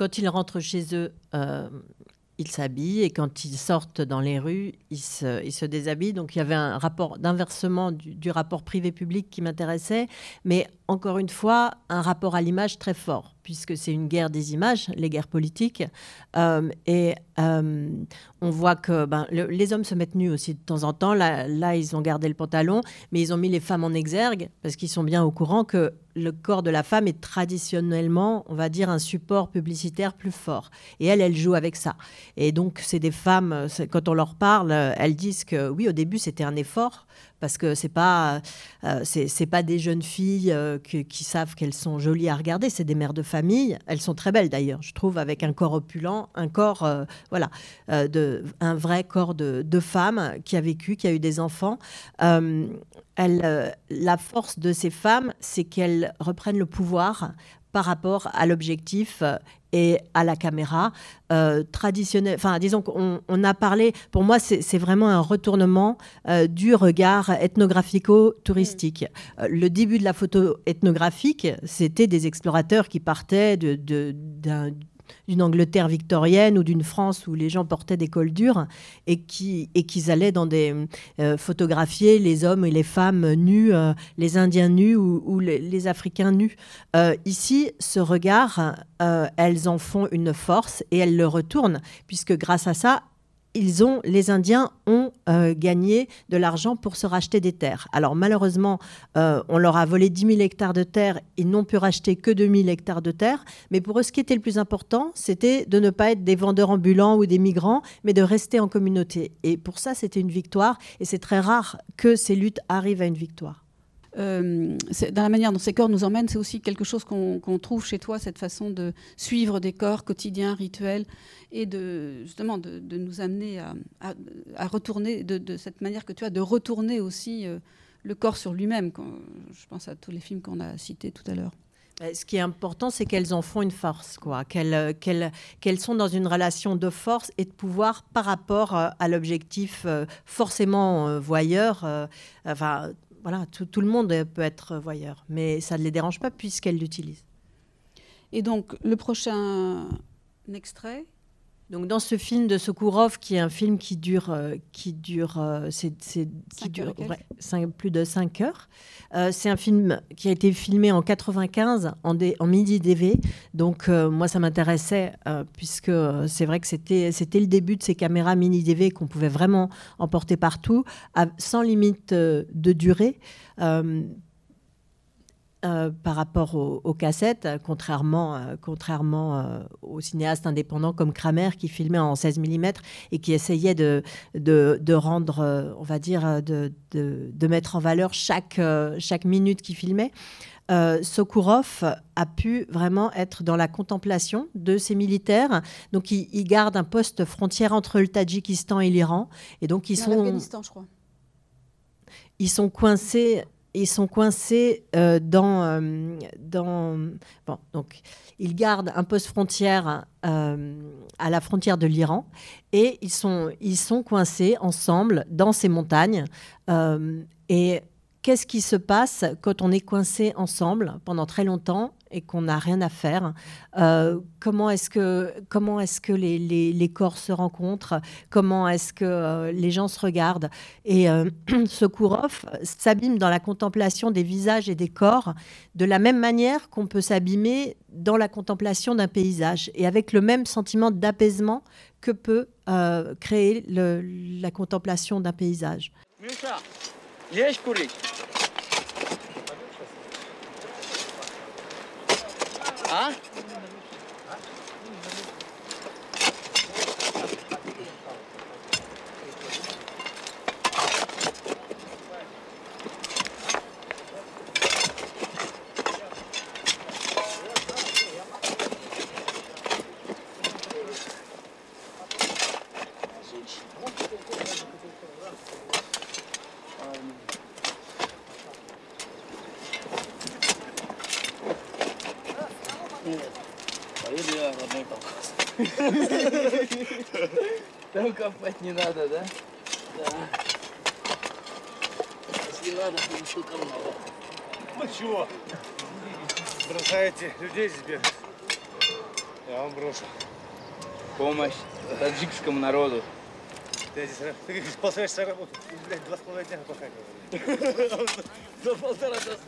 Quand ils rentrent chez eux, euh, ils s'habillent et quand ils sortent dans les rues, ils se, déshabillent. Donc il y avait un rapport d'inversement du, du rapport privé-public qui m'intéressait, mais encore une fois, un rapport à l'image très fort, puisque c'est une guerre des images, les guerres politiques. Euh, et euh, on voit que ben, le- les hommes se mettent nus aussi de temps en temps. Là, là, ils ont gardé le pantalon, mais ils ont mis les femmes en exergue, parce qu'ils sont bien au courant que le corps de la femme est traditionnellement, on va dire, un support publicitaire plus fort. Et elle, elle joue avec ça. Et donc, c'est des femmes, quand on leur parle, elles disent que oui, au début, c'était un effort, parce que c'est pas euh, c'est pas des jeunes filles euh, qui savent qu'elles sont jolies à regarder, c'est des mères de famille. Elles sont très belles d'ailleurs, je trouve, avec un corps opulent, un corps euh, voilà, euh, de un vrai corps de, de femme qui a vécu, qui a eu des enfants. La force de ces femmes, c'est qu'elles reprennent le pouvoir par rapport à l'objectif et à la caméra euh, traditionnelle. Enfin, disons qu'on on a parlé, pour moi, c'est vraiment un retournement euh, du regard ethnographico-touristique. Euh, le début de la photo ethnographique, c'était des explorateurs qui partaient de- de- d'un d'une Angleterre victorienne ou d'une France où les gens portaient des cols durs et qui et qu'ils allaient dans des euh, photographier les hommes et les femmes nus, euh, les Indiens nus ou, les, Africains nus. Euh, ici, ce regard, elles en font une force et elles le retournent puisque grâce à ça, ils ont, les Indiens ont euh, gagné de l'argent pour se racheter des terres. Alors malheureusement, euh, on leur a volé 10 000 hectares de terre, ils n'ont pu racheter que 2 000 hectares de terre, mais pour eux, ce qui était le plus important, c'était de ne pas être des vendeurs ambulants ou des migrants, mais de rester en communauté. Et pour ça, c'était une victoire, et c'est très rare que ces luttes arrivent à une victoire. Euh, dans la manière dont ces corps nous emmènent, c'est aussi quelque chose qu'on trouve chez toi, cette façon de suivre des corps quotidiens, rituels, et de justement de, nous amener à, retourner de, cette manière que tu as de retourner aussi euh, le corps sur lui-même. Je pense à tous les films qu'on a cités tout à l'heure. Euh, Ce qui est important, c'est qu'elles en font une force, quoi. Qu'elles, euh, sont dans une relation de force et de pouvoir par rapport à l'objectif forcément voyeur. enfin, voilà, tout, le monde peut être voyeur, mais ça ne les dérange pas puisqu'elles l'utilisent. Et donc, le prochain extrait Donc dans ce film de Sokourov, qui est un film qui dure, euh, qui dure, euh, c'est, c'est- qui dure ouais, cinq- plus de 5 heures. Euh, c'est un film qui a été filmé en 95 en, D- en midi DV. Donc euh, moi ça m'intéressait euh, puisque c'est vrai que c'était, c'était le début de ces caméras mini DV qu'on pouvait vraiment emporter partout, à- sans limite de durée. Euh, par rapport aux, aux cassettes, euh, contrairement, euh, contrairement euh, aux cinéastes indépendants comme Kramer qui filmait en 16 mm et qui essayait de, de, de rendre, on va dire, de, de, de mettre en valeur chaque, chaque minute qu'il filmait. Sokourov a pu vraiment être dans la contemplation de ces militaires. Donc, il, il garde un poste frontière entre le Tadjikistan et l'Iran. Et donc, ils Non, sont je crois. ils sont coincés ils sont coincés euh, dans, euh, dans bon donc ils gardent un poste frontière euh, à la frontière de l'Iran et ils sont ils sont coincés ensemble dans ces montagnes. Et Qu'est-ce qui se passe quand on est coincé ensemble pendant très longtemps? Et qu'on n'a rien à faire. Euh, Comment est-ce que, comment est-ce que les, corps se rencontrent? Comment est-ce que euh, les gens se regardent? Et euh, s'abîme dans la contemplation des visages et des corps de la même manière qu'on peut s'abîmer dans la contemplation d'un paysage et avec le même sentiment d'apaisement que peut euh, créer la contemplation d'un paysage. 啊？получил давно. Ну чего? Бросаете людей себе? Я вам брошу. Помощь таджикскому народу. Ты здесь, ты как полтора часа два с половиной дня пока не За полтора часа.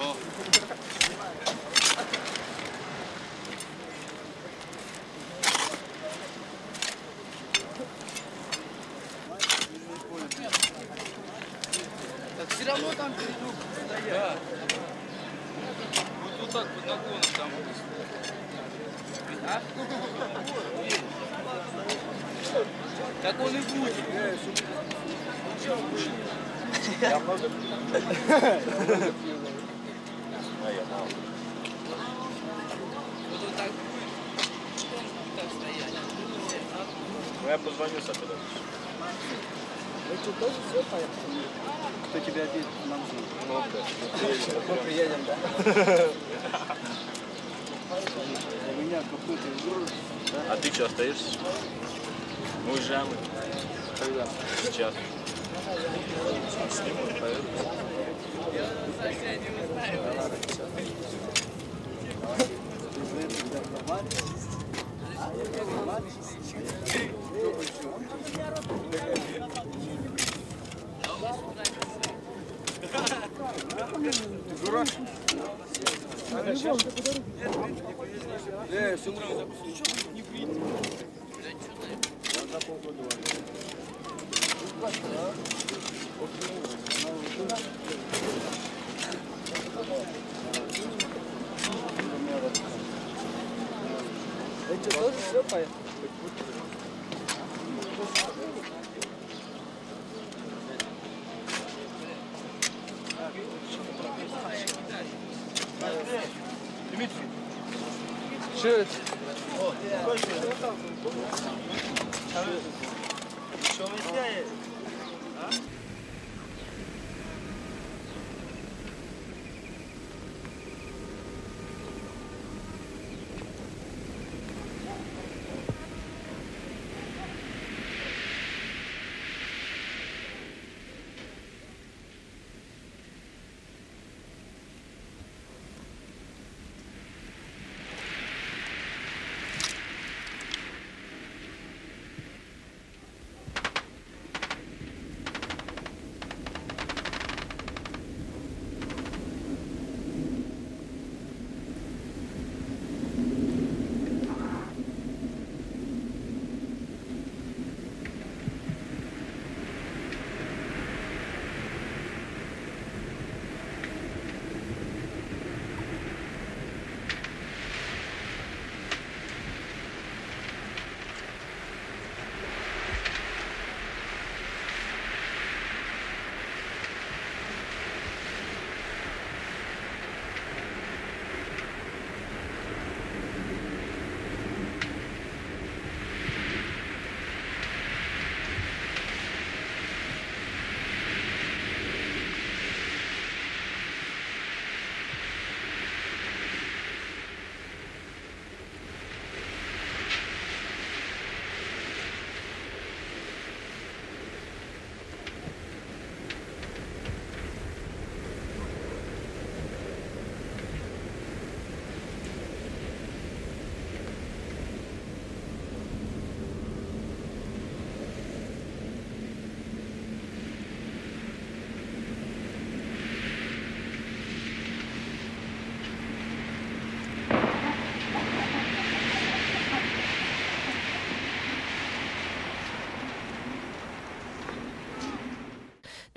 О. Так он и будет. Я много Вот он так будет. Он будет так стоять. Ну, я позвоню Сапеда. Вы что, тоже все поехали? Кто тебя обидит? Нам же. Ну, Мы приедем, да? У меня какой-то груз. А ты что, остаешься? Уезжаем. Когда? Сейчас. Сниму, поеду. Ты дурак? Э, с утра запустил. Что не принято? Что, тоже все поехали? Дмитрий. Что это?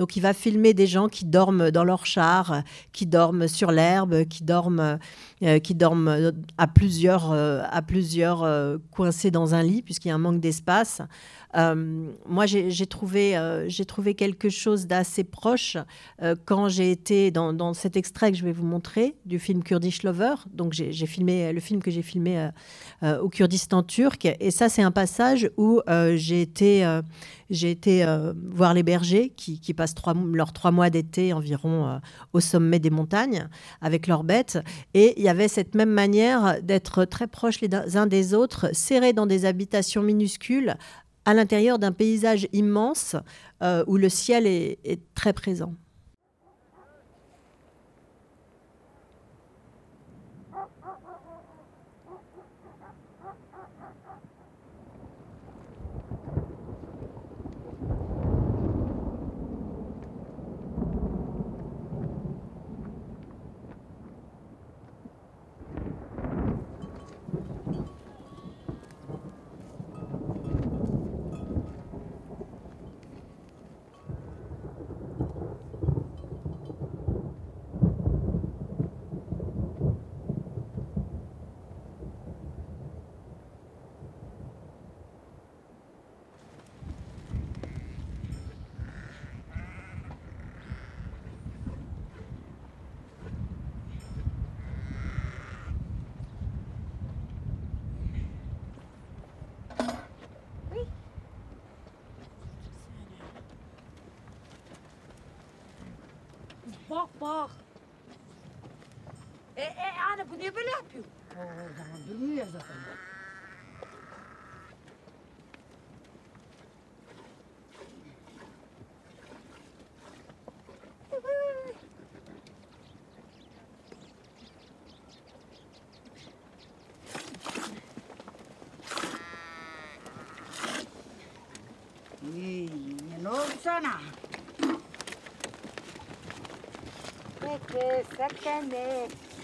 Donc il va filmer des gens qui dorment dans leur char, qui dorment sur l'herbe, qui dorment, euh, qui dorment à plusieurs, euh, à plusieurs euh, coincés dans un lit, puisqu'il y a un manque d'espace. Euh, moi, j'ai j'ai trouvé, euh, j'ai trouvé quelque chose d'assez proche euh, quand j'ai été dans, cet extrait que je vais vous montrer du film Kurdish Lover. Donc j'ai filmé le film que j'ai filmé au Kurdistan turc. Et ça, c'est un passage où j'ai été, voir les bergers qui, passent leurs trois mois d'été environ au sommet des montagnes avec leurs bêtes. Et il y avait cette même manière d'être très proches les uns des autres, serrés dans des habitations minuscules, à l'intérieur d'un paysage immense euh, où le ciel est, est très présent. করো না second, next.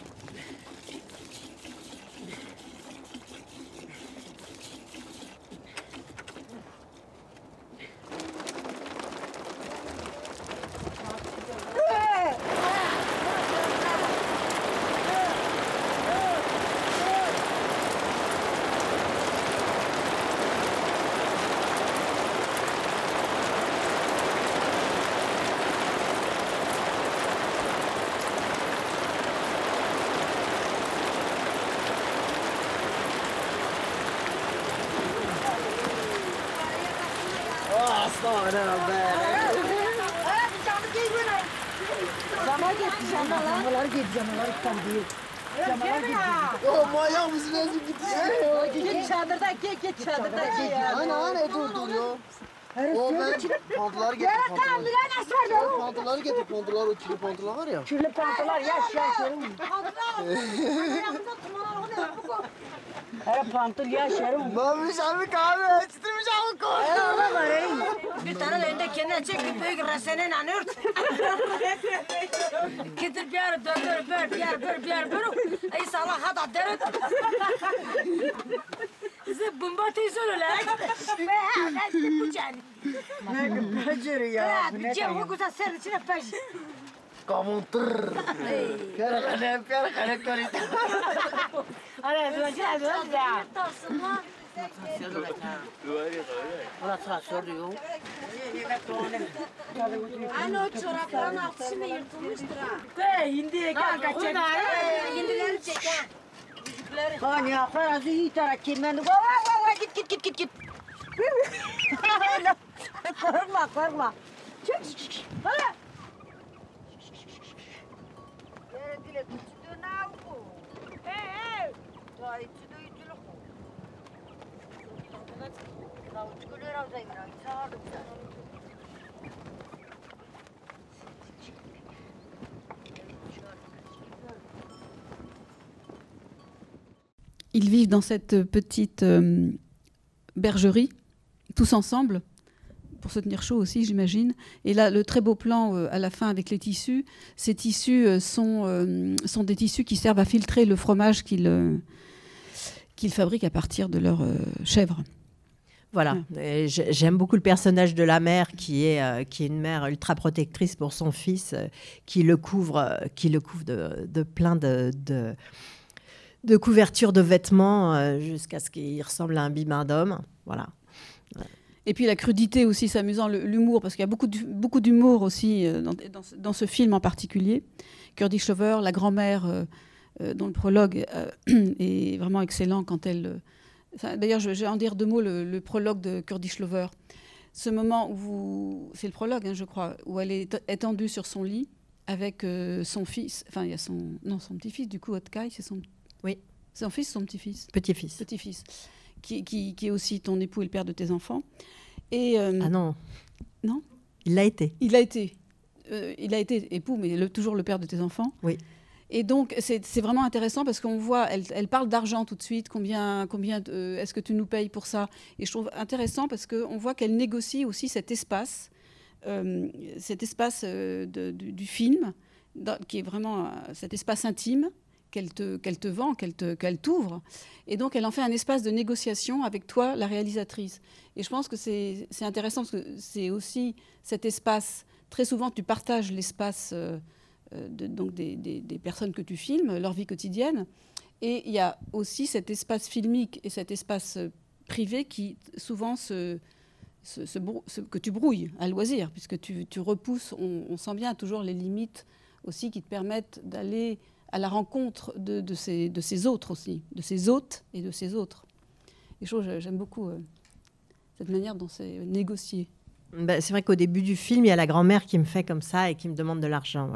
Sakene. Aslanım be. Cama gitti cama lan. Camalar gitti camalar gitti. Camalar gitti. Oh manyak mısın lazım gitti. Git çadırda git git çadırda git. Ana ana dur dur ya. O ben pantolonları getir Ya pantolonları. O Pantolonları getir pantolonlar o kirli pantolon var ya. Kirli pantolonlar yaş yaş अरे फांतुल या शहरों मम्मी शामी कहाँ है चित्र में जाओ को अरे मम्मा मरे bir tane elinde kendine çek bir büyük resene inanıyor. Kitir bir yarı döndür bir bir yarı bir bir yarı bir. Ey sala hada deret. Bize bomba teyze öyle. Ve ha ne bu yani. Ne güzel ya. Ne güzel sen içine peş. Kamuntır. Kere kalem, kere kalem, kere. Ana, döneceğiz, döneceğiz. Ulan sana soruyor. Ana o çorapların altı şimdi yırtılmıştır ha. Hey, hindiye kanka çek. Hindileri çek ha. Hani yapar azı iyi tarak kemen. Vay vay vay git git git git git. korkma korkma. Çık çık çık. Ils vivent dans cette petite euh, bergerie, tous ensemble, pour se tenir chaud aussi, j'imagine. Et là, le très beau plan euh, à la fin avec les tissus, ces tissus euh, sont, euh, sont des tissus qui servent à filtrer le fromage qu'ils fabriquent à partir de leurs euh, chèvres. Voilà. J'aime beaucoup le personnage de la mère qui est, qui est une mère ultra protectrice pour son fils, qui le couvre, qui le couvre de, de plein de, de, de couvertures de vêtements jusqu'à ce qu'il ressemble à un bibin d'homme. Voilà. Et puis la crudité aussi, c'est amusant, l'humour, parce qu'il y a beaucoup d'hu- beaucoup d'humour aussi euh, dans, dans ce- dans ce film en particulier. Curdy Shover, la grand-mère, euh, euh, dont le prologue est vraiment excellent quand elle... D'ailleurs, je, vais en dire deux mots, le, le prologue de Curdy Shover. Ce moment où vous... C'est le prologue, hein, je crois, où elle est étendue sur son lit avec euh, son fils, enfin, il y a son... Non, son petit-fils, du coup, Otkai, c'est son... Oui. Son fils ou son petit-fils? Petit-fils. Petit-fils. Qui, qui, qui est aussi ton époux et le père de tes enfants. Et, euh, Ah non. Non Il l'a été. Il a été. euh, il a été époux, mais le- toujours le père de tes enfants. Oui. Et donc, c'est vraiment intéressant parce qu'on voit, elle, elle parle d'argent tout de suite. Combien, combien euh, est-ce que tu nous payes pour ça? Et je trouve intéressant parce qu'on voit qu'elle négocie aussi cet espace, cet espace de- du, du film, dans- qui est vraiment cet espace intime qu'elle te, vend, qu'elle t'ouvre. Et donc, elle en fait un espace de négociation avec toi, la réalisatrice. Et je pense que c'est intéressant parce que c'est aussi cet espace. Très souvent, tu partages l'espace euh, euh, donc des, personnes que tu filmes, leur vie quotidienne. Et il y a aussi cet espace filmique et cet espace euh, privé qui souvent se, que tu brouilles à loisir, puisque tu, repousses, on sent bien toujours les limites aussi qui te permettent d'aller à la rencontre de, de ces, autres aussi, de ces hôtes et de ces autres. Et je j'aime beaucoup euh, cette manière dont c'est négocié. Ben, c'est vrai qu'au début du film, il y a la grand-mère qui me fait comme ça et qui me demande de l'argent.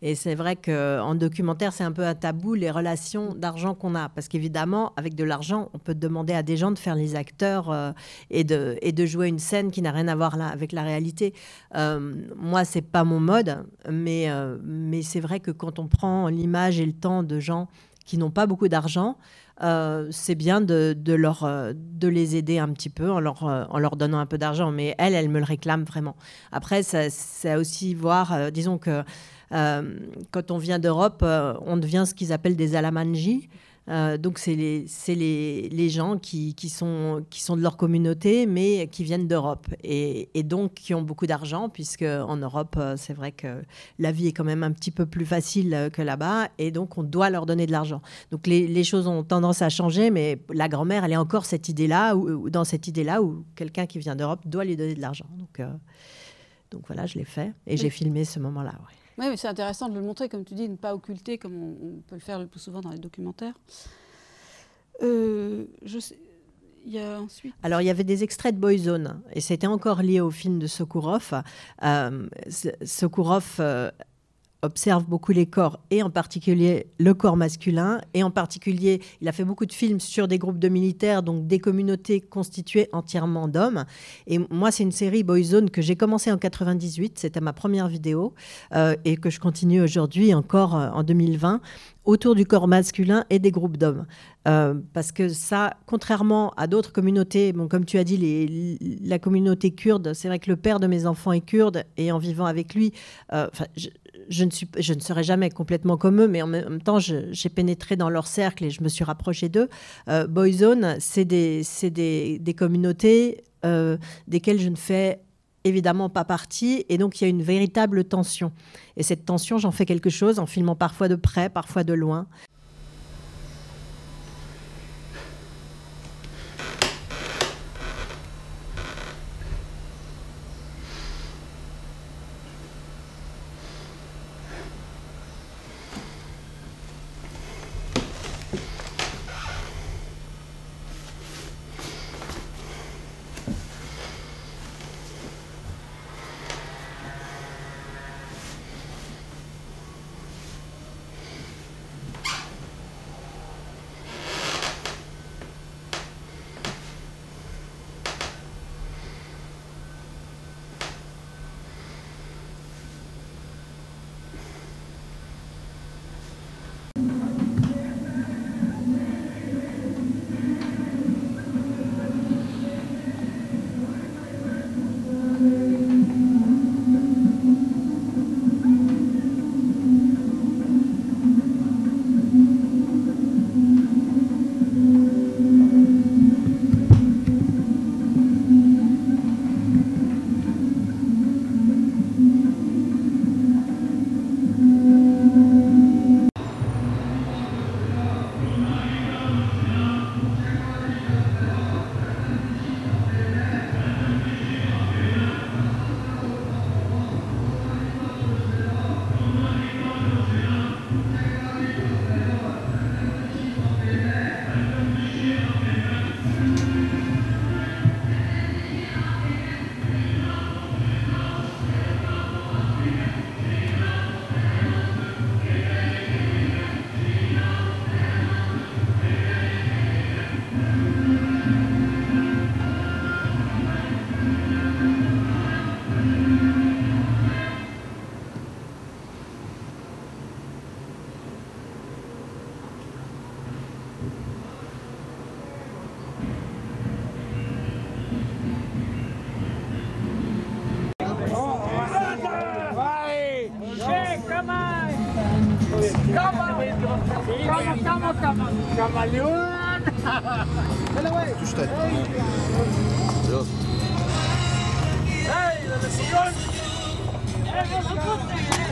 Et c'est vrai qu'en documentaire, c'est un peu un tabou, les relations d'argent qu'on a. Parce qu'évidemment, avec de l'argent, on peut demander à des gens de faire les acteurs euh, et, de, jouer une scène qui n'a rien à voir là, avec la réalité. Euh, moi, c'est pas mon mode, mais, euh, mais c'est vrai que quand on prend l'image et le temps de gens qui n'ont pas beaucoup d'argent, euh, c'est bien de, leur, euh, de les aider un petit peu en leur, euh, en leur donnant un peu d'argent. Mais elle, elle me le réclame vraiment. Après, c'est aussi voir, disons que quand on vient d'Europe, on devient ce qu'ils appellent des alamanji. Euh, donc, c'est les, les, les, gens qui, qui, sont, qui sont de leur communauté, mais qui viennent d'Europe. Et, et, donc, qui ont beaucoup d'argent, puisque en Europe, euh, c'est vrai que la vie est quand même un petit peu plus facile euh, que là-bas. Et donc, on doit leur donner de l'argent. Donc, les, les, choses ont tendance à changer, mais la grand-mère, elle est encore cette idée-là, ou, dans cette idée-là, où quelqu'un qui vient d'Europe doit lui donner de l'argent. Donc, donc, voilà, je l'ai fait. Et j'ai filmé ce moment-là. Ouais. Oui, mais c'est intéressant de le montrer, comme tu dis, ne pas occulter comme on, peut le faire le plus souvent dans les documentaires. Euh. Alors, il y avait des extraits de Boyzone, et c'était encore lié au film de Sokourov. Euh, Sokourov euh, observe beaucoup les corps, et en particulier le corps masculin, et en particulier, il a fait beaucoup de films sur des groupes de militaires, donc des communautés constituées entièrement d'hommes. Et moi, c'est une série Boyzone que j'ai commencé en 98, c'était ma première vidéo, euh, et que je continue aujourd'hui encore euh, en 2020, autour du corps masculin et des groupes d'hommes. Euh, parce que ça, contrairement à d'autres communautés, bon, comme tu as dit, la communauté kurde, c'est vrai que le père de mes enfants est kurde, et en vivant avec lui, je ne, serai jamais complètement comme eux, mais en même temps, j'ai pénétré dans leur cercle et je me suis rapproché d'eux. Euh, Boyzone, c'est des, communautés euh, desquelles je ne fais évidemment pas partie, et donc il y a une véritable tension. Et cette tension, j'en fais quelque chose en filmant parfois de près, parfois de loin. ちょっといいね。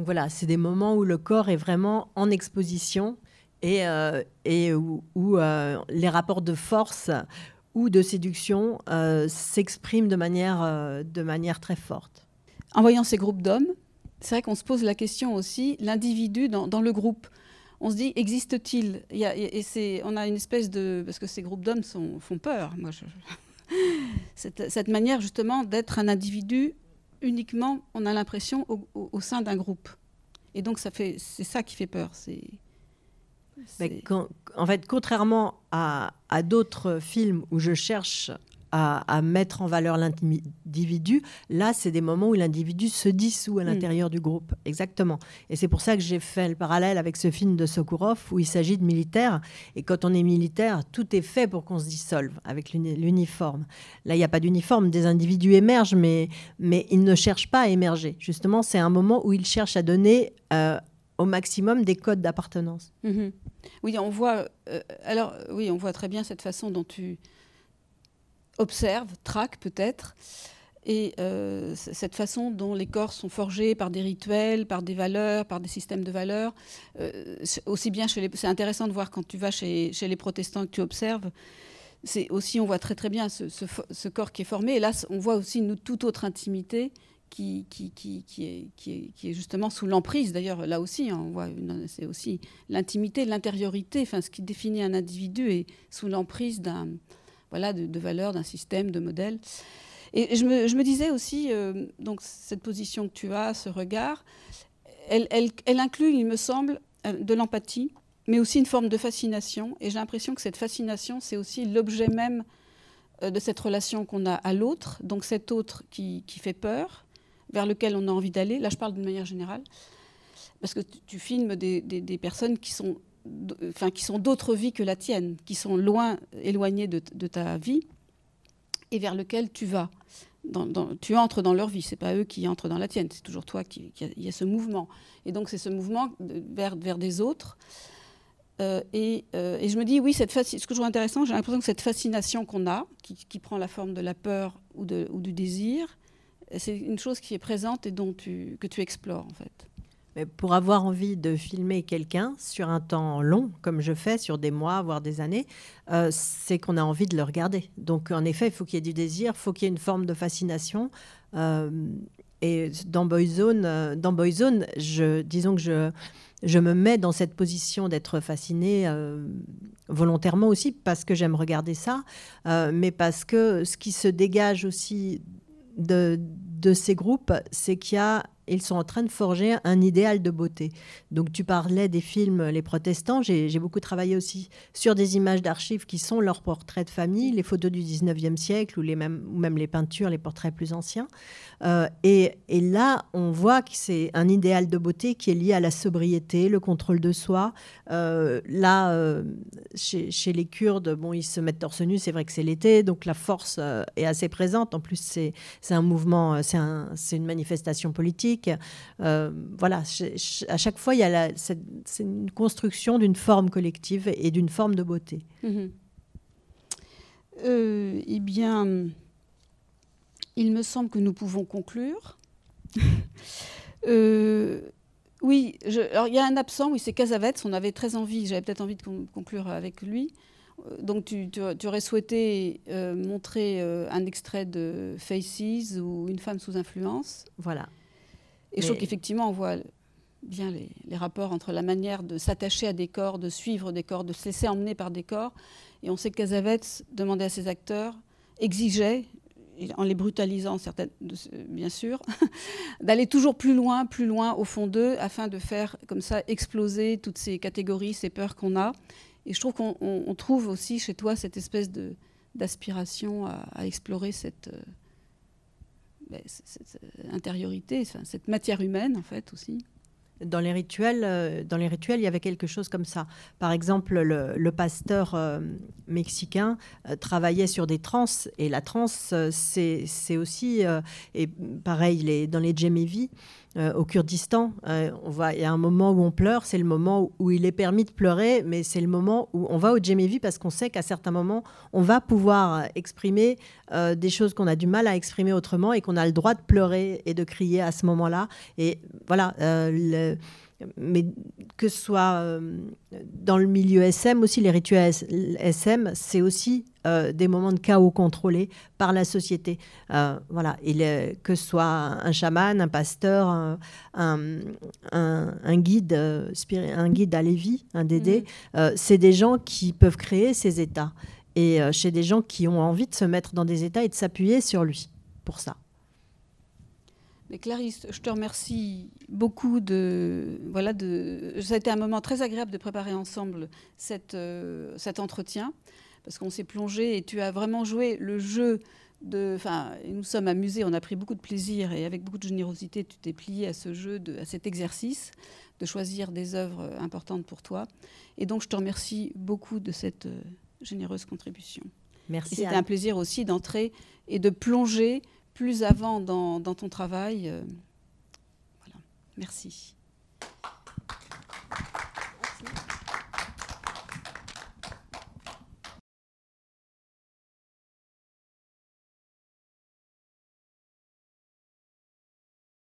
Donc voilà, c'est des moments où le corps est vraiment en exposition et, euh, où, euh, les rapports de force ou de séduction euh, s'expriment de manière, de manière très forte. En voyant ces groupes d'hommes, c'est vrai qu'on se pose la question aussi, l'individu dans, le groupe. On se dit, existe-t-il? Il Et on a une espèce de... Parce que ces groupes d'hommes font peur. Moi, cette, manière justement d'être un individu uniquement, on a l'impression, au, au, au, sein d'un groupe. Et donc, ça fait, c'est ça qui fait peur. C'est en fait, contrairement à, à d'autres films où je cherche à, à, mettre en valeur l'individu, là, c'est des moments où l'individu se dissout à l'intérieur mmh. du groupe. Exactement. Et c'est pour ça que j'ai fait le parallèle avec ce film de Sokourov où il s'agit de militaires. Et quand on est militaire, tout est fait pour qu'on se dissolve avec l'uniforme. Là, il n'y a pas d'uniforme. Des individus émergent, mais, mais ils ne cherchent pas à émerger. Justement, c'est un moment où ils cherchent à donner euh, au maximum des codes d'appartenance. Mmh. Oui, on voit. Euh, alors, oui, on voit très bien cette façon dont tu observes, traques peut-être, et euh, cette façon dont les corps sont forgés par des rituels, par des valeurs, par des systèmes de valeurs. Euh, aussi bien chez les. C'est intéressant de voir quand tu vas chez, chez les protestants que tu observes. C'est aussi, on voit très très bien ce, ce, ce, corps qui est formé. Et là, on voit aussi une toute autre intimité qui, qui, qui, qui, est, qui, est, qui est justement sous l'emprise. D'ailleurs, là aussi, hein, on voit, c'est aussi l'intimité, l'intériorité, enfin, ce qui définit un individu est sous l'emprise d'un, voilà, de, de valeurs, d'un système, de modèles. Et je me, disais aussi, euh, donc cette position que tu as, ce regard, elle, inclut, il me semble, euh, de l'empathie, mais aussi une forme de fascination. Et j'ai l'impression que cette fascination, c'est aussi l'objet même euh, de cette relation qu'on a à l'autre, donc cet autre qui, fait peur, vers lequel on a envie d'aller. Là, je parle d'une manière générale, parce que tu, filmes des, personnes qui sont, enfin, qui sont d'autres vies que la tienne, qui sont loin, éloignées de, ta vie, et vers lequel tu vas. Dans, tu entres dans leur vie, c'est pas eux qui entrent dans la tienne, c'est toujours toi qui, a, y a ce mouvement. Et donc c'est ce mouvement vers, des autres. Euh, et, euh, et, je me dis, oui, cette ce que je trouve intéressant, j'ai l'impression que cette fascination qu'on a, qui, prend la forme de la peur ou, de, du désir, c'est une chose qui est présente et dont que tu explores en fait. Mais pour avoir envie de filmer quelqu'un sur un temps long, comme je fais, sur des mois, voire des années, euh, c'est qu'on a envie de le regarder. Donc en effet, il faut qu'il y ait du désir, il faut qu'il y ait une forme de fascination. Euh, et dans Boyzone, euh, dans Boyzone je, disons que je, je me mets dans cette position d'être fascinée volontairement aussi, parce que j'aime regarder ça, mais parce que ce qui se dégage aussi de, de ces groupes, c'est qu'il y a ils sont en train de forger un idéal de beauté. Donc tu parlais des films Les Protestants, j'ai beaucoup travaillé aussi sur des images d'archives qui sont leurs portraits de famille, les photos du 19e siècle ou, même les peintures, les portraits plus anciens. Euh, et, là, on voit que c'est un idéal de beauté qui est lié à la sobriété, le contrôle de soi. Euh, là, euh, chez, les Kurdes, bon, ils se mettent torse nu, c'est vrai que c'est l'été, donc la force est assez présente. En plus, c'est un mouvement, c'est un, une manifestation politique. Euh, voilà, à chaque fois, il y a c'est une construction d'une forme collective et d'une forme de beauté. Mmh. Euh, eh bien, il me semble que nous pouvons conclure. euh, oui, je, alors il y a un absent, oui, c'est Casavets. On avait très envie, j'avais peut-être envie de conclure avec lui. Donc tu, tu, tu aurais souhaité euh, montrer un extrait de Faces ou Une femme sous influence. Voilà. Et je trouve qu'effectivement, on voit bien les, les, rapports entre la manière de s'attacher à des corps, de suivre des corps, de se laisser emmener par des corps. Et on sait que Casavets demandait à ses acteurs, exigeait, en les brutalisant, certaines, bien sûr, d'aller toujours plus loin, plus loin au fond d'eux, afin de faire comme ça exploser toutes ces catégories, ces peurs qu'on a. Et je trouve qu'on trouve aussi chez toi cette espèce d'aspiration à, à, explorer cette, euh, cette intériorité, cette matière humaine en fait aussi. Dans les, rituels, euh, dans les rituels, il y avait quelque chose comme ça. Par exemple, le, pasteur euh, mexicain euh, travaillait sur des trans, et la transe, c'est aussi, euh, et pareil, les, dans les Djemevi, euh, au Kurdistan. Euh, on va, il y a un moment où on pleure, c'est le moment où, il est permis de pleurer, mais c'est le moment où on va au Djemevi parce qu'on sait qu'à certains moments, on va pouvoir exprimer euh, des choses qu'on a du mal à exprimer autrement et qu'on a le droit de pleurer et de crier à ce moment-là. Et voilà, mais que ce soit dans le milieu SM aussi, les rituels SM, c'est aussi euh, des moments de chaos contrôlés par la société. Euh, voilà, que ce soit un chaman, un pasteur, un, guide, euh, un guide à Lévi, un Dédé, mm. c'est des gens qui peuvent créer ces états. Et chez des gens qui ont envie de se mettre dans des états et de s'appuyer sur lui pour ça. Mais Clarisse, je te remercie beaucoup de voilà de ça a été un moment très agréable de préparer ensemble cette, cet entretien parce qu'on s'est plongé et tu as vraiment joué le jeu de. Enfin, nous sommes amusés, on a pris beaucoup de plaisir et avec beaucoup de générosité, tu t'es plié à ce jeu, de, à cet exercice de choisir des œuvres importantes pour toi. Et donc, je te remercie beaucoup de cette euh, généreuse contribution. Merci. C'était un plaisir aussi d'entrer et de plonger plus avant dans, ton travail. Euh, voilà. Merci.